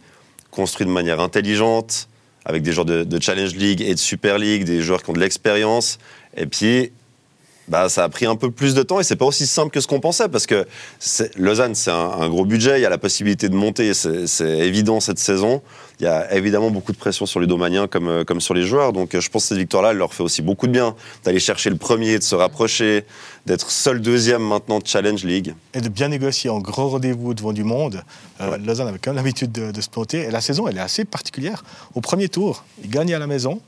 construit de manière intelligente, avec des joueurs de, Challenge League et de Super League, des joueurs qui ont de l'expérience. Et puis, bah, ça a pris un peu plus de temps et c'est pas aussi simple que ce qu'on pensait parce que Lausanne, c'est un, un gros budget, il y a la possibilité de monter, c'est évident cette saison. Il y a évidemment beaucoup de pression sur les domaniens comme, euh, comme sur les joueurs. Donc euh, je pense que cette victoire-là, elle leur fait aussi beaucoup de bien d'aller chercher le premier, de se rapprocher, d'être seul deuxième maintenant de Challenge League. Et de bien négocier en gros rendez-vous devant du monde. Euh, Ouais. Lausanne avait quand même l'habitude de, de se planter. Et la saison, elle est assez particulière. Au premier tour, ils gagnaient à la maison.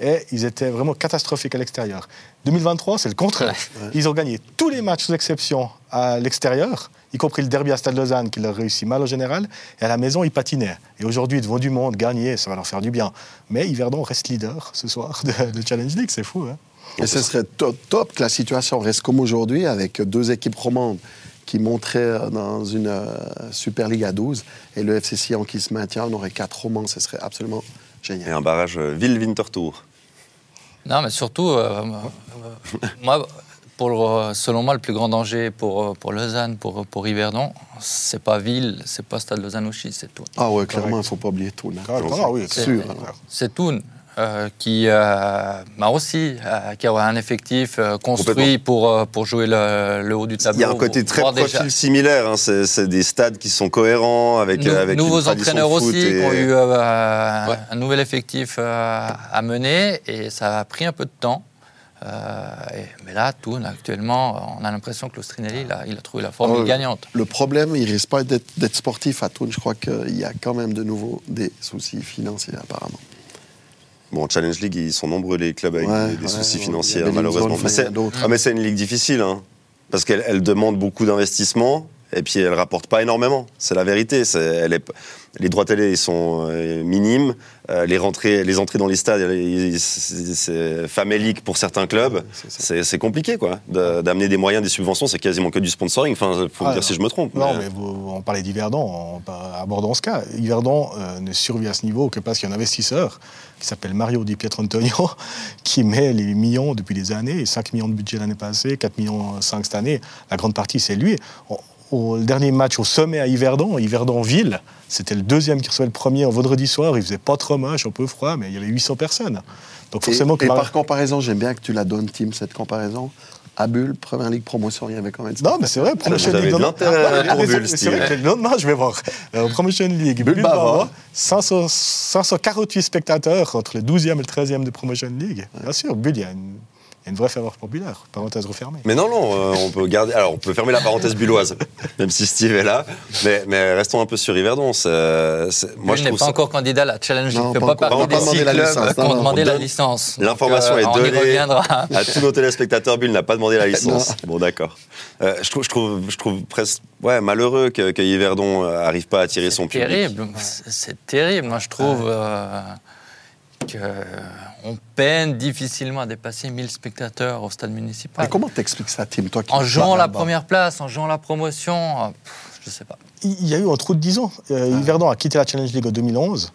Et ils étaient vraiment catastrophiques à l'extérieur. 2023, c'est le contraire. Ils ont gagné tous les matchs sous exception à l'extérieur, y compris le derby à Stade Lausanne qui leur réussit mal au général. Et à la maison, ils patinaient. Et aujourd'hui, devant du monde, gagner, ça va leur faire du bien. Mais Yverdon reste leader ce soir de, de Challenge League, c'est fou. Hein Et ce serait top, top que la situation reste comme aujourd'hui, avec deux équipes romandes qui monteraient dans une euh, Super League à 12, et le FC Sion qui se maintient, on aurait quatre romans, ce serait absolument Et génial. un barrage euh, Ville-Winterthur. Non, mais surtout, euh, euh, moi, pour, le- selon moi, le plus grand danger pour, euh, pour Lausanne, pour, pour Yverdon, c'est pas Ville, c'est pas Stade Lausanne-Ouchy, c'est tout. Ah ouais, clairement, il ne faut pas oublier tout. Là. Ah, oui, C'est sûr. C'est tout. Euh, qui euh, bah aussi euh, qui a un effectif euh, construit pour, euh, pour jouer le, le haut du tableau. Il y a un côté très profil déjà- similaire. hein. C'est c'est des stades qui sont cohérents avec, Nou- avec une nouveaux entraîneurs foot aussi et- qui ont eu euh, Ouais. un nouvel effectif euh, à mener et ça a pris un peu de temps. Euh, et- mais là, Toon, actuellement, on a l'impression que l'Austrinelli, il a, il a trouvé la formule Oh, gagnante. Le problème, il risque pas d'être d'être sportif à Toul. Je crois qu'il y a quand même de nouveau des soucis financiers, apparemment. Bon, en Challenge League, ils sont nombreux les clubs avec Ouais, des, des ouais, soucis ouais, financiers, malheureusement. Mais ah, mais c'est une ligue difficile, hein, parce qu'elle elle demande beaucoup d'investissement et puis elle rapporte pas énormément. C'est la vérité. Elle est- les droits télé ils sont euh, minimes. Euh, les, rentrées, les entrées dans les stades, c'est famélique pour certains clubs. c'est compliqué, quoi. D'amener des moyens, des subventions, c'est quasiment que du sponsoring. Enfin, faut me Ah, dire si je me trompe. Non, mais- mais vous- on parlait d'Yverdon, on- abordons ce cas. Yverdon euh, ne survit à ce niveau que parce qu'il y a un investisseur qui s'appelle Mario Di Pietro Antonio, qui met les millions depuis des années, 5 millions de budget l'année passée, 4 millions 5 cette année. La grande partie, c'est lui. On- au le dernier match au sommet à Yverdon, Yverdon-Ville, c'était le deuxième qui recevait le premier en vendredi soir. Il faisait pas trop moche, un peu froid, mais il y avait 800 personnes. Donc Et, forcément, que et Mar- par comparaison, j'aime bien que tu la donnes, Tim, cette comparaison. À Bulle, Première Ligue Promotion, il y avait quand même... Non, mais c'est vrai, Promotion avez League. de non, Bulle, c'est- vrai que le lendemain, je vais voir. Euh, Promotion League, Bulle Bulle Bava. Bava, 500 548 spectateurs entre le 12e et le 13e de Promotion League. Bien sûr, Bulle, il y a une, y a une vraie faveur populaire. Parenthèse refermée. Mais non, non, euh, on peut garder. Alors, on peut fermer la parenthèse bulloise, même si Steve est là. Mais, mais restons un peu sur Yverdon. Moi, je n'est trouve pas ça. encore candidat à la Challenge, Non, ne fait pas va des pas six demander la clubs licence, qui ont demandé la donne- licence. L'information euh, est donnée à tous nos téléspectateurs. Bull n'a pas demandé la licence. Bon, d'accord. Euh, je, trouve, je, trouve, je trouve presque ouais, malheureux que, que Yverdon euh, arrive pas à attirer son public. terrible. C'est- C'est terrible. Moi, je trouve euh, qu'on peine difficilement à dépasser 1000 spectateurs au stade municipal. Mais comment t'expliques ça, Tim, toi qui En jouant la première place, en jouant la promotion, euh, pff, je sais pas. Il y a eu un trou de 10 ans. Euh, Yverdon a quitté la Challenge League en 2011,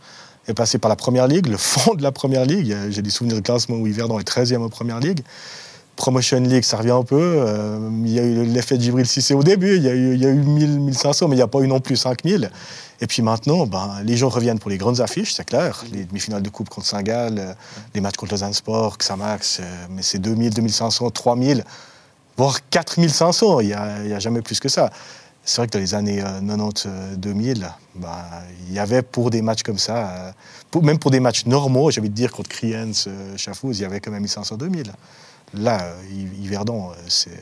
est passé par la Première Ligue, le fond de la Première Ligue. Euh, J'ai des souvenirs de classement où Yverdon est 13e en Première Ligue. Promotion League, ça revient un peu. Euh, il y a eu l'effet de Gibril Cissé au début, il y a eu, il y a eu 1000, 1500, mais il n'y a pas eu non plus 5000. Et puis maintenant, ben, les gens reviennent pour les grandes affiches, c'est clair. Les demi-finales de Coupe contre Saint-Gall, euh, les matchs contre Lausanne Sport, Xamax, euh, mais c'est 2000, 2500, 3000, voire 4500. Il n'y a, il y a jamais plus que ça. C'est vrai que dans les années euh, 90-2000, ben, il y avait pour des matchs comme ça, euh, même pour des matchs normaux, j'ai envie de dire contre Kriens, euh, Chafouz, il y avait quand même 1500-2000. Là, Yv- Yverdon, euh, c'est euh,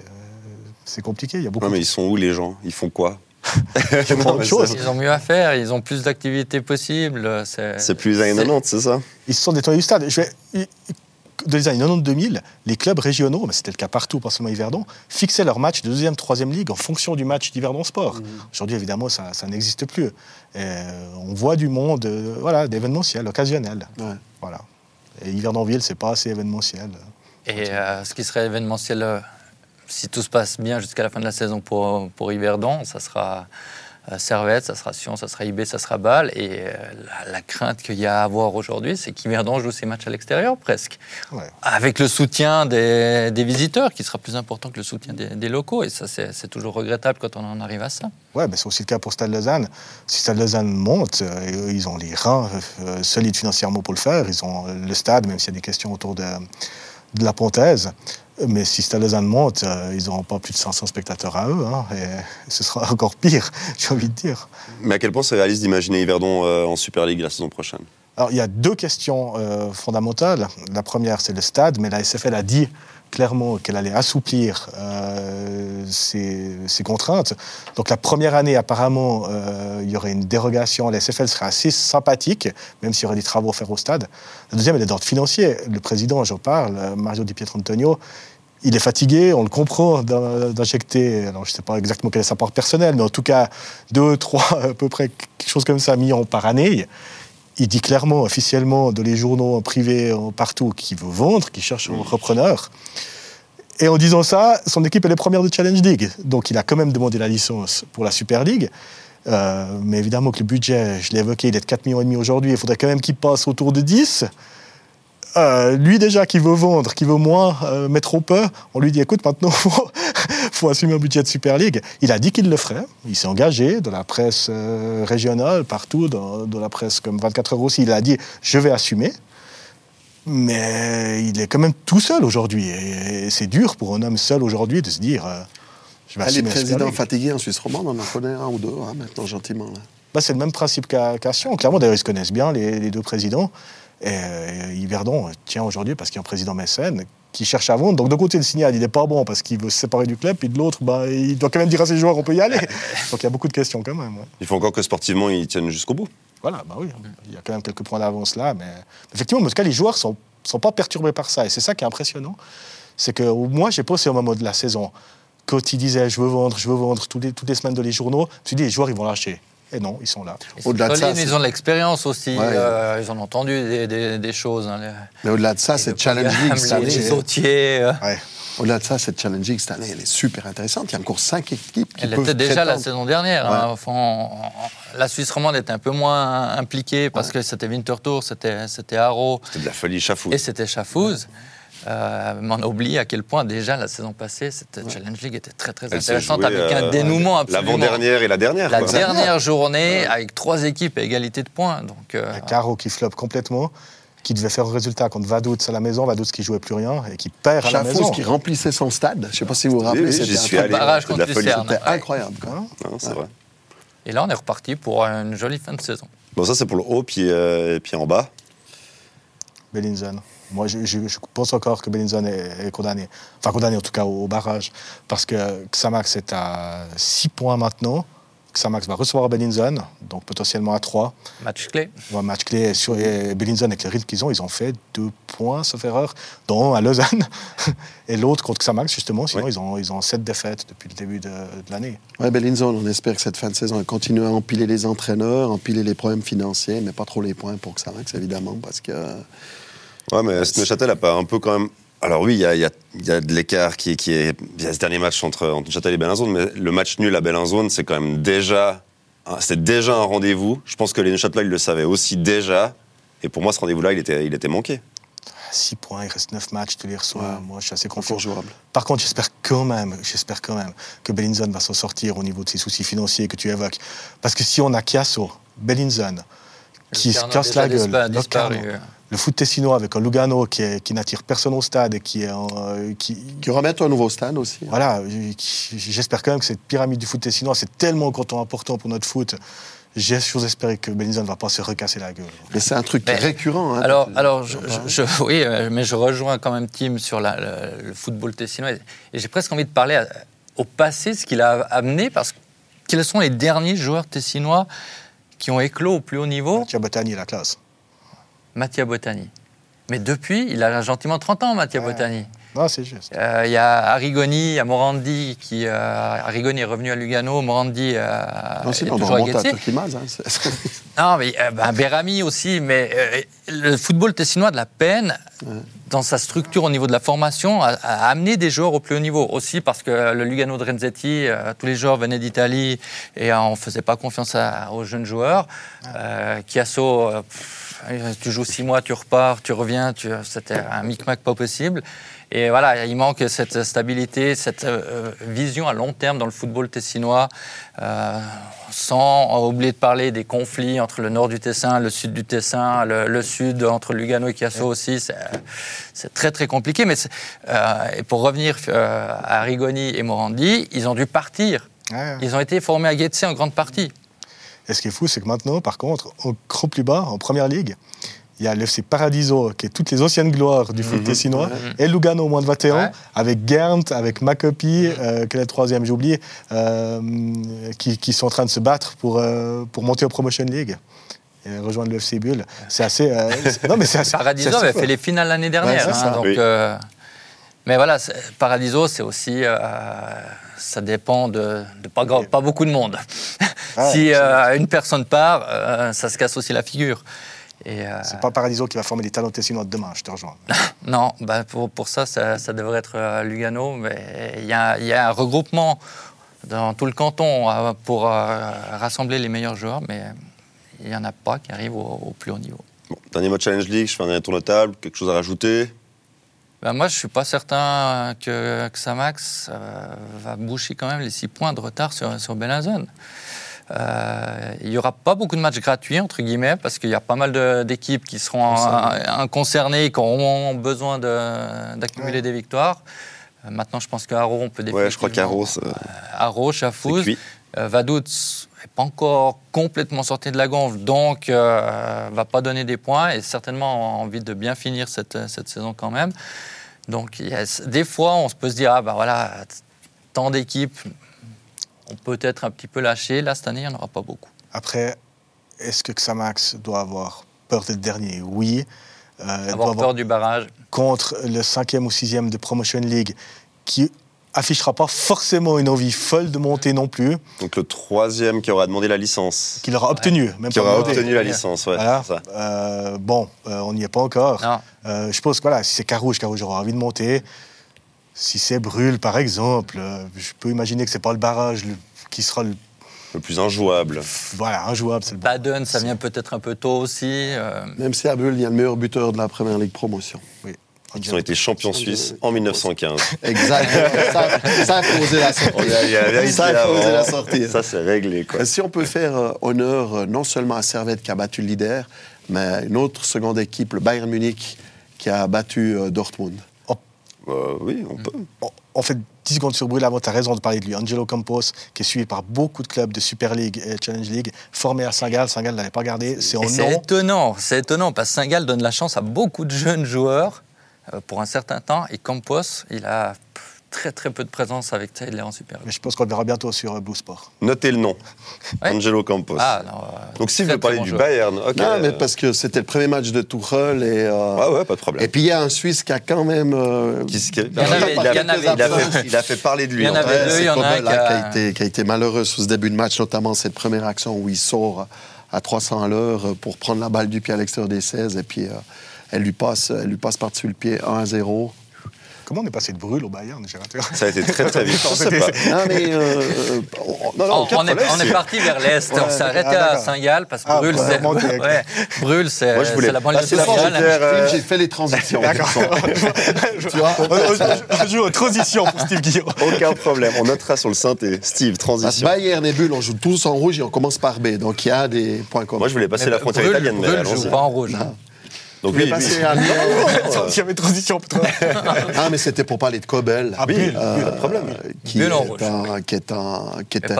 c'est compliqué. Il y a beaucoup Ouais, mais de ils sont où les gens? Ils font quoi? Font Non, autre chose. Ils ont mieux à faire, ils ont plus d'activités possibles. C'est C'est plus les années 90, c'est ça? Ils se sont détournés du stade. Je vais, dans les années 90-2000, les clubs régionaux, mais c'était le cas partout, pas seulement Yverdon, fixaient leurs matchs de deuxième, troisième ligue en fonction du match d'Yverdon Sport. Aujourd'hui, évidemment, ça, ça n'existe plus. Euh, on voit du monde, voilà, d'événementiel, occasionnel. Ouais. Voilà. Et Yverdonville, c'est pas assez événementiel. Et euh, ce qui serait événementiel, euh, si tout se passe bien jusqu'à la fin de la saison pour, pour Yverdon, ça sera euh, Servette, ça sera Sion, ça sera IB, ça sera Bâle. Et euh, la, la crainte qu'il y a à avoir aujourd'hui, c'est qu'Yverdon joue ses matchs à l'extérieur presque. Ouais. Avec le soutien des, des visiteurs, qui sera plus important que le soutien des, des locaux. Et ça, c'est toujours regrettable quand on en arrive à ça. Ouais, mais c'est aussi le cas pour Stade Lausanne. Si Stade Lausanne monte, euh, ils ont les reins euh, solides financièrement pour le faire. Ils ont le stade, même s'il y a des questions autour de, de la Pontaise. Mais si Lausanne monte, euh, ils n'auront pas plus de 500 spectateurs à eux. hein, et ce sera encore pire, j'ai envie de dire. Mais à quel point c'est réaliste d'imaginer Yverdon euh, en Super League la saison prochaine? Alors, il y a deux questions euh, fondamentales. La première, c'est le stade, mais la SFL a dit clairement qu'elle allait assouplir ses, ses contraintes. Donc, la première année, apparemment, euh, il y aurait une dérogation. La SFL serait assez sympathique, même s'il y aurait des travaux à faire au stade. La deuxième, elle est d'ordre financier. Le président, j'en parle, euh, Mario Di Pietro Antonio, il est fatigué, on le comprend d'in- d'injecter, alors je ne sais pas exactement quelle est sa part personnelle, mais en tout cas, deux, trois, à peu près, quelque chose comme ça, millions par année. Il dit clairement, officiellement, dans les journaux privés euh, partout, qu'il veut vendre, qu'il cherche un repreneur. Et en disant ça, son équipe elle est première de Challenge League. Donc il a quand même demandé la licence pour la Super League. Euh, mais évidemment que le budget, je l'ai évoqué, il est de 4,5 millions aujourd'hui. Il faudrait quand même qu'il passe autour de 10. Euh, lui déjà qui veut vendre, qui veut moins euh, mettre trop peu, on lui dit écoute maintenant faut, faut assumer un budget de Super League. Il a dit qu'il le ferait, il s'est engagé dans la presse euh, régionale, partout, dans, dans la presse comme 24 heures aussi, il a dit je vais assumer. Mais il est quand même tout seul aujourd'hui. Et c'est dur pour un homme seul aujourd'hui de se dire. euh, je vais Ah, les présidents fatigués en Suisse romande, on en connaît un ou deux hein, maintenant, gentiment. Là. Bah, c'est le même principe qu'à Sion. Clairement, d'ailleurs, ils se connaissent bien, les, les deux présidents. Et euh, Yverdon tient aujourd'hui parce qu'il y a un président mécène qui cherche à vendre. Donc, d'un côté, le signal, il n'est pas bon parce qu'il veut se séparer du club. Puis de l'autre, bah, il doit quand même dire à ses joueurs on peut y aller. Donc, il y a beaucoup de questions quand même. ouais. Il faut encore que sportivement, ils tiennent jusqu'au bout. Voilà, bah oui, il y a quand même quelques points d'avance là. Mais effectivement, en tout cas, les joueurs ne sont, sont pas perturbés par ça. Et c'est ça qui est impressionnant. C'est que moi, j'ai pensé au moment de la saison, quand ils disaient je veux vendre, je veux vendre, toutes les, toutes les semaines dans les journaux, je me suis dit les joueurs, ils vont lâcher. Et non, ils sont là. Au-delà de ça, c'est- ils ont de l'expérience aussi. Ouais. euh, ils ont entendu des, des- des choses. hein, les- Mais au-delà de ça, cette programmes, les, les sautiers. euh, Ouais. Au-delà de ça, cette Challenge League cette année, elle est super intéressante. Il y a encore cinq équipes qui Elle peuvent était déjà la saison dernière. Ouais. hein. Enfin, on- on- la Suisse romande était un peu moins impliquée parce que c'était Winterthur, c'était c'était Haro C'est de la folie chafou. et c'était Schaffhouse. Euh, mais on a oublié à quel point déjà la saison passée, cette Challenge League était très très Elle intéressante jouée, avec un euh, dénouement absolument. L'avant-dernière et la dernière. La quoi. dernière journée avec trois équipes à égalité de points. Donc, euh, qui floppe complètement, qui devait faire un résultat contre Vaduz à la maison, Vaduz qui jouait plus rien et qui perd à la maison. Chafouz qui remplissait son stade. Je ne sais pas si vous vous rappelez. oui, c'était un suis truc- allé. barrage contre folie. Lucerne. C'était incroyable. quoi. Non, c'est Ouais. vrai. Et là, on est reparti pour une jolie fin de saison. Bon, ça, c'est pour le haut, puis, euh, et puis en bas. Bellinson. Moi, je, je- je pense encore que Bellinson est, est condamné. Enfin, condamné en tout cas au, au barrage. Parce que Xamax est à 6 points maintenant. Xamax va recevoir Bellinson, donc potentiellement à 3. Match clé. Match clé. Et Sur, et Bellinson, avec le rythme qu'ils ont, ils ont fait 2 points, sauf erreur, dont un à Lausanne. Et l'autre contre Xamax, justement. Sinon, ils ont, ils ont 7 défaites depuis le début de, de l'année. Ouais, Bellinzone, on espère que cette fin de saison elle continue à empiler les entraîneurs, empiler les problèmes financiers, mais pas trop les points pour que ça max, évidemment, parce que Ouais, mais Neuchâtel a pas un peu quand même. Alors oui, il y a, il y a- il y a de l'écart qui, est- qui est. Il y a ce dernier match entre, entre Neuchâtel et Bellinzone, mais le match nul à Bellinzone, c'est quand même déjà. C'est déjà un rendez-vous. Je pense que les Neuchâtelois, ils le savaient aussi déjà. Et pour moi, ce rendez-vous-là, il était, il était manqué. 6 points, il reste 9 matchs, tu les reçois. Ouais. Moi, je suis assez confiant. jouable. Par contre, j'espère quand même, j'espère quand même que Bellinson va s'en sortir au niveau de ses soucis financiers que tu évoques. Parce que si on a Chiasso, Bellinson, qui se casse la gueule, disparu. Le foot tessinois avec un Lugano qui, est- qui n'attire personne au stade et qui est en, euh, qui, qui remettent un nouveau stade aussi. voilà, euh, j'espère quand même que cette pyramide du foot tessinois, c'est tellement important pour notre foot. J'ai j'ose espérer que Bellinson ne va pas se recasser la gueule. Mais c'est un truc Mais- récurrent. hein. Alors, alors je, je- je- oui, euh, mais je rejoins quand même Tim sur la- le, le football tessinois. Et j'ai presque envie de parler à- au passé, ce qu'il a amené, parce que quels sont les derniers joueurs tessinois qui ont éclos au plus haut niveau? Mathieu Botani, la classe. Mattia Botani. Mais depuis, il a gentiment 30 ans, Mattia Ouais. Botani. Non, c'est juste. Euh, Il y a Arrigoni, il y a Morandi, qui, euh, Arrigoni est revenu à Lugano, Morandi euh, Non, est sinon, on à à. Turquimaz. Hein. Non, mais euh, ben, Berami aussi, mais euh, le football tessinois a de la peine dans sa structure au niveau de la formation à, à amener des joueurs au plus haut niveau. Aussi parce que le Lugano de Renzetti, tous les joueurs venaient d'Italie et on ne faisait pas confiance à- aux jeunes joueurs. Chiasso, pff, tu joues six mois, tu repars, tu reviens, tu- c'était un micmac pas possible. Et voilà, il manque cette stabilité, cette euh, vision à long terme dans le football tessinois, euh, sans oublier de parler des conflits entre le nord du Tessin, le sud du Tessin, le, le sud entre Lugano et Chiasso aussi. C'est très très compliqué. Mais euh, et pour revenir à Rigoni et Morandi, ils ont dû partir. Ils ont été formés à Getse en grande partie. Et ce qui est fou, c'est que maintenant, par contre, au grand plus bas, en première ligue, il y a l'FC Paradiso, qui est toutes les anciennes gloires du foot tessinois, et Lugano au moins de 21, Ouais. avec Gernt, avec Makopi, euh, quel est le troisième, j'ai oublié, euh, qui, qui sont en train de se battre pour, euh, pour monter au Promotion League et rejoindre le FC Bull. C'est assez. euh, non, mais c'est assez. Paradiso c'est assez avait fait les finales l'année dernière. Ouais, hein, donc, Oui. euh, mais voilà, Paradiso, c'est aussi. Ça dépend de, de pas, beaucoup de monde. Ouais, si euh, une personne part, euh, ça se casse aussi la figure. Euh, C'est pas Paradiso qui va former les talents tessinois de demain, je te rejoins. non, bah, pour, pour ça, ça, ça devrait être euh, Lugano. Mais il y a, il y a un regroupement dans tout le canton pour rassembler les meilleurs joueurs, mais il n'y en a pas qui arrivent au, au plus haut niveau. Bon, dernier mot Challenge League, je fais un dernier tour de table, quelque chose à rajouter? Ben, moi, je suis pas certain que, que Samax euh, va boucher quand même les six points de retard sur, sur Bellinzone. Euh, il n'y aura pas beaucoup de matchs gratuits, entre guillemets, parce qu'il y a pas mal de- d'équipes qui seront concernées qui auront besoin de- d'accumuler Ouais. des victoires. Euh, maintenant, je pense qu'à Haro, on peut Ouais, je crois Haro, c'est Chafouz. cuit. Euh, encore complètement sorti de la gonfle, donc euh, va pas donner des points et certainement a envie de bien finir cette, cette saison quand même. Donc des fois, on se peut se dire, ah ben voilà, tant d'équipes, on peut être un petit peu lâché. Là, cette année, il n'y en aura pas beaucoup. Après, est-ce que Xamax doit avoir peur d'être dernier? Oui. Euh, doit avoir peur du barrage. contre le cinquième ou sixième de Promotion League, qui affichera pas forcément une envie folle de monter non plus, Donc le troisième qui aura demandé la licence. qu'il aura obtenu, même Qui aura obtenu la licence, ouais. Voilà. c'est ça. Euh, bon, euh, on n'y est pas encore. Euh, je pense que voilà, si c'est Carouge, Carouge aura envie de monter. Si c'est Brûle, par exemple, euh, je peux imaginer que c'est pas le barrage le- qui sera le, Le plus injouable. voilà, injouable. C'est le Baden, ça vient peut-être un peu tôt aussi. euh, Même si à Bulle, il y a le meilleur buteur de la première ligue promotion. oui. Ils ont été champions suisses en 1915. Exactement. ça, ça, faut oser la sortir. Il y a- a la vérité Ça, la. Ça, c'est réglé, quoi. Euh, Si on peut faire euh, honneur euh, non seulement à Servette qui a battu le leader, mais à une autre seconde équipe, le Bayern Munich, qui a battu Dortmund. Euh, oui, on peut. on, on fait 10 secondes sur Brûle avant, tu as raison de parler de lui. Angelo Campos, qui est suivi par beaucoup de clubs de Super League et Challenge League, formé à Saint-Gall. Saint-Gall ne l'avait pas gardé. C'est en nom. étonnant, c'est étonnant parce que Saint-Gall donne la chance à beaucoup de jeunes joueurs pour un certain temps et Campos, il a très très peu de présence avec Taylor en Super League. Mais je pense qu'on le verra bientôt sur euh, Blue Sport. Notez le nom. Ouais. Angelo Campos. Ah, non, euh, Donc si vous très, voulez parler bon du. Bayern, ok. Non, mais parce que c'était le premier match de Tuchel et. euh, Ouais, ouais, pas de problème. Et puis il y a un Suisse qui a quand même. euh, Qui- qui- il, a, fait, il a fait parler de lui. Il y en en avait fait. deux, il y en a un a- qui, a été, qui a été malheureux sur ce début de match, notamment cette première action où il sort à 300 à l'heure pour prendre la balle du pied à l'extérieur des 16 et puis euh, elle lui passe, elle lui passe par-dessus le pied 1 à 0. Comment on est passé de Brûle au Bayern. Ça a été très très vite. Je sais pas. Non, mais. euh, on- Non, non, On, aucun on est, on parti vers l'est, on s'est arrêté ah, à. Saint-Gall parce que Ah, Brûle, c'est ouais, Brûle, c'est Moi, je voulais c'est la banlieue frontière, euh, J'ai fait les transitions. D'accord. tu vois On- joue aux transitions pour Steve Guillaume. Aucun problème. On notera sur le synthé. Steve, transition. Bayern et Bulle, on joue tous en rouge et on commence par B. Donc il y a des points communs. Moi, je voulais passer Mais la frontière italienne, mais Brûle allons-y. joue pas en rouge. Donc oui, passer oui. à Lyon Il y avait transition pour toi. Ah, mais c'était pour parler de Kobel. Ah, Bulle, Euh, Bulle, pas de problème. Qui, est rouge. un- qui, est un- qui, était,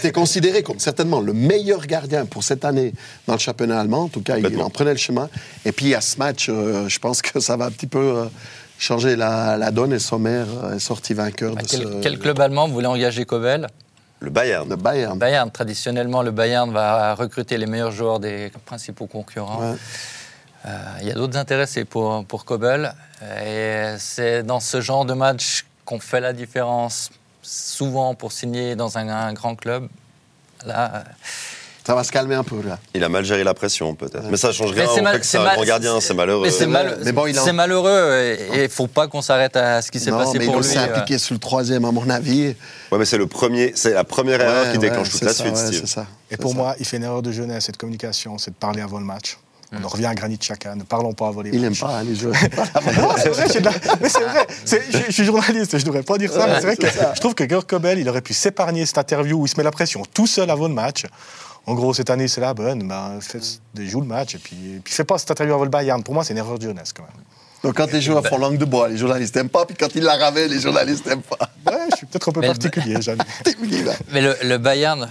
qui considéré comme certainement le meilleur gardien pour cette année dans le championnat allemand. En tout cas, il en prenait le chemin. Et puis, à ce match, euh, je pense que ça va un petit peu euh, changer la, la donne. Et Sommer est sorti vainqueur de Quel, ce, quel club allemand voulait engager Kobel Le Bayern. de Bayern. Bayern, traditionnellement, le Bayern va recruter les meilleurs joueurs des principaux concurrents. Ouais. Euh, Il y a d'autres intéressés pour, pour Kobel. Et c'est dans ce genre de match qu'on fait la différence, souvent pour signer dans un, un grand club. Là, euh, Ça va se calmer un peu, là. Il a mal géré la pression, peut-être. Mais ça change mais rien au fait que c'est un mal- grand gardien, c'est malheureux. Mais c'est mal- bon, il a- c'est malheureux et il faut pas qu'on s'arrête à ce qui s'est Non, passé mais pour il lui. s'est euh. impliqué sur le troisième, à mon avis. Ouais, mais c'est le premier, c'est la première erreur Ouais, qui déclenche ouais, toute la ça, suite, ouais, Steve. ça. Et pour ça. moi, il fait une erreur de jeunesse et de communication, c'est de parler avant le match. On en revient à Granit Xhaka, ne parlons pas avant les Il n'aime pas hein, les jeux. Non, c'est vrai, la- mais c'est vrai. Je, je suis journaliste, je devrais pas dire ça, mais c'est vrai que je trouve que Gerd Kobel, il aurait pu s'épargner cette interview où il se met la pression tout seul avant le match. En gros, cette année, c'est la bonne. Ben, fait, joue le match et puis, et puis fais pas cette interview avant le Bayern. Pour moi, c'est une erreur de jeunesse quand même. Donc quand les joueurs font langue de bois, les journalistes n'aiment pas. Puis quand ils la ravellent, les journalistes n'aiment pas. Ouais, je suis peut-être un peu Mais le- particulier, jamais. Mais le, le Bayern,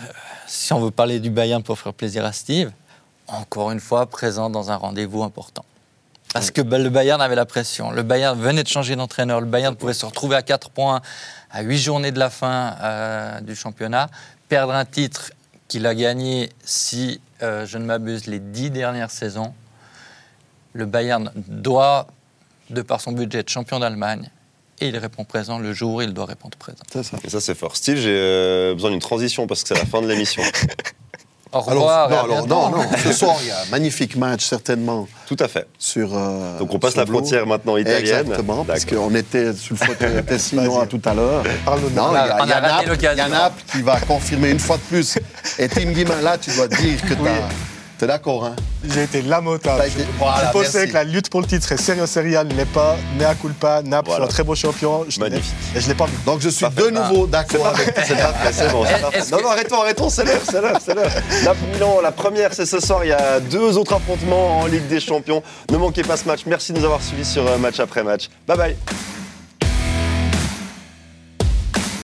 si on veut parler du Bayern pour faire plaisir à Steve, encore une fois présent dans un rendez-vous important. Parce que le Bayern avait la pression. Le Bayern venait de changer d'entraîneur. Le Bayern pouvait se retrouver à 4 points à 8 journées de la fin euh, du championnat, perdre un titre qu'il a gagné, si euh, je ne m'abuse, les 10 dernières saisons. Le Bayern doit, de par son budget, être champion d'Allemagne. Et il répond présent le jour où il doit répondre présent. C'est ça. Et ça, c'est fort. Steve, j'ai euh, besoin d'une transition parce que c'est la fin de l'émission. Au Alors, revoir. et non, alors, non, non. Ce soir, il y a un magnifique match, certainement, Tout à fait. sur. euh, Donc on passe la Blue. frontière maintenant italienne. Exactement, parce qu'on était sur le fauteuil tessinois tout à l'heure. Non, il y a, On a il y a raté Naples- a qui va confirmer une fois de plus. Et Tim Guimin, là, tu dois dire que tu T'es d'accord, hein? J'ai été lamentable. Été- Voilà, je pensais merci. que la lutte pour le titre est sérieux sérial, n'est pas, mea culpa, Naples Voilà. sont un très beau champion. Je l'ai- Magnifique. Et je l'ai pas vu. Donc je suis de nouveau d'accord avec C'est parfait, c'est bon. que- Non, non, arrêtons, arrêtons, c'est l'heure, c'est l'heure, c'est l'heure. Naples-Milan, la première, c'est ce soir. Il y a deux autres affrontements en Ligue des Champions. Ne manquez pas ce match. Merci de nous avoir suivis sur euh, match après match. Bye bye.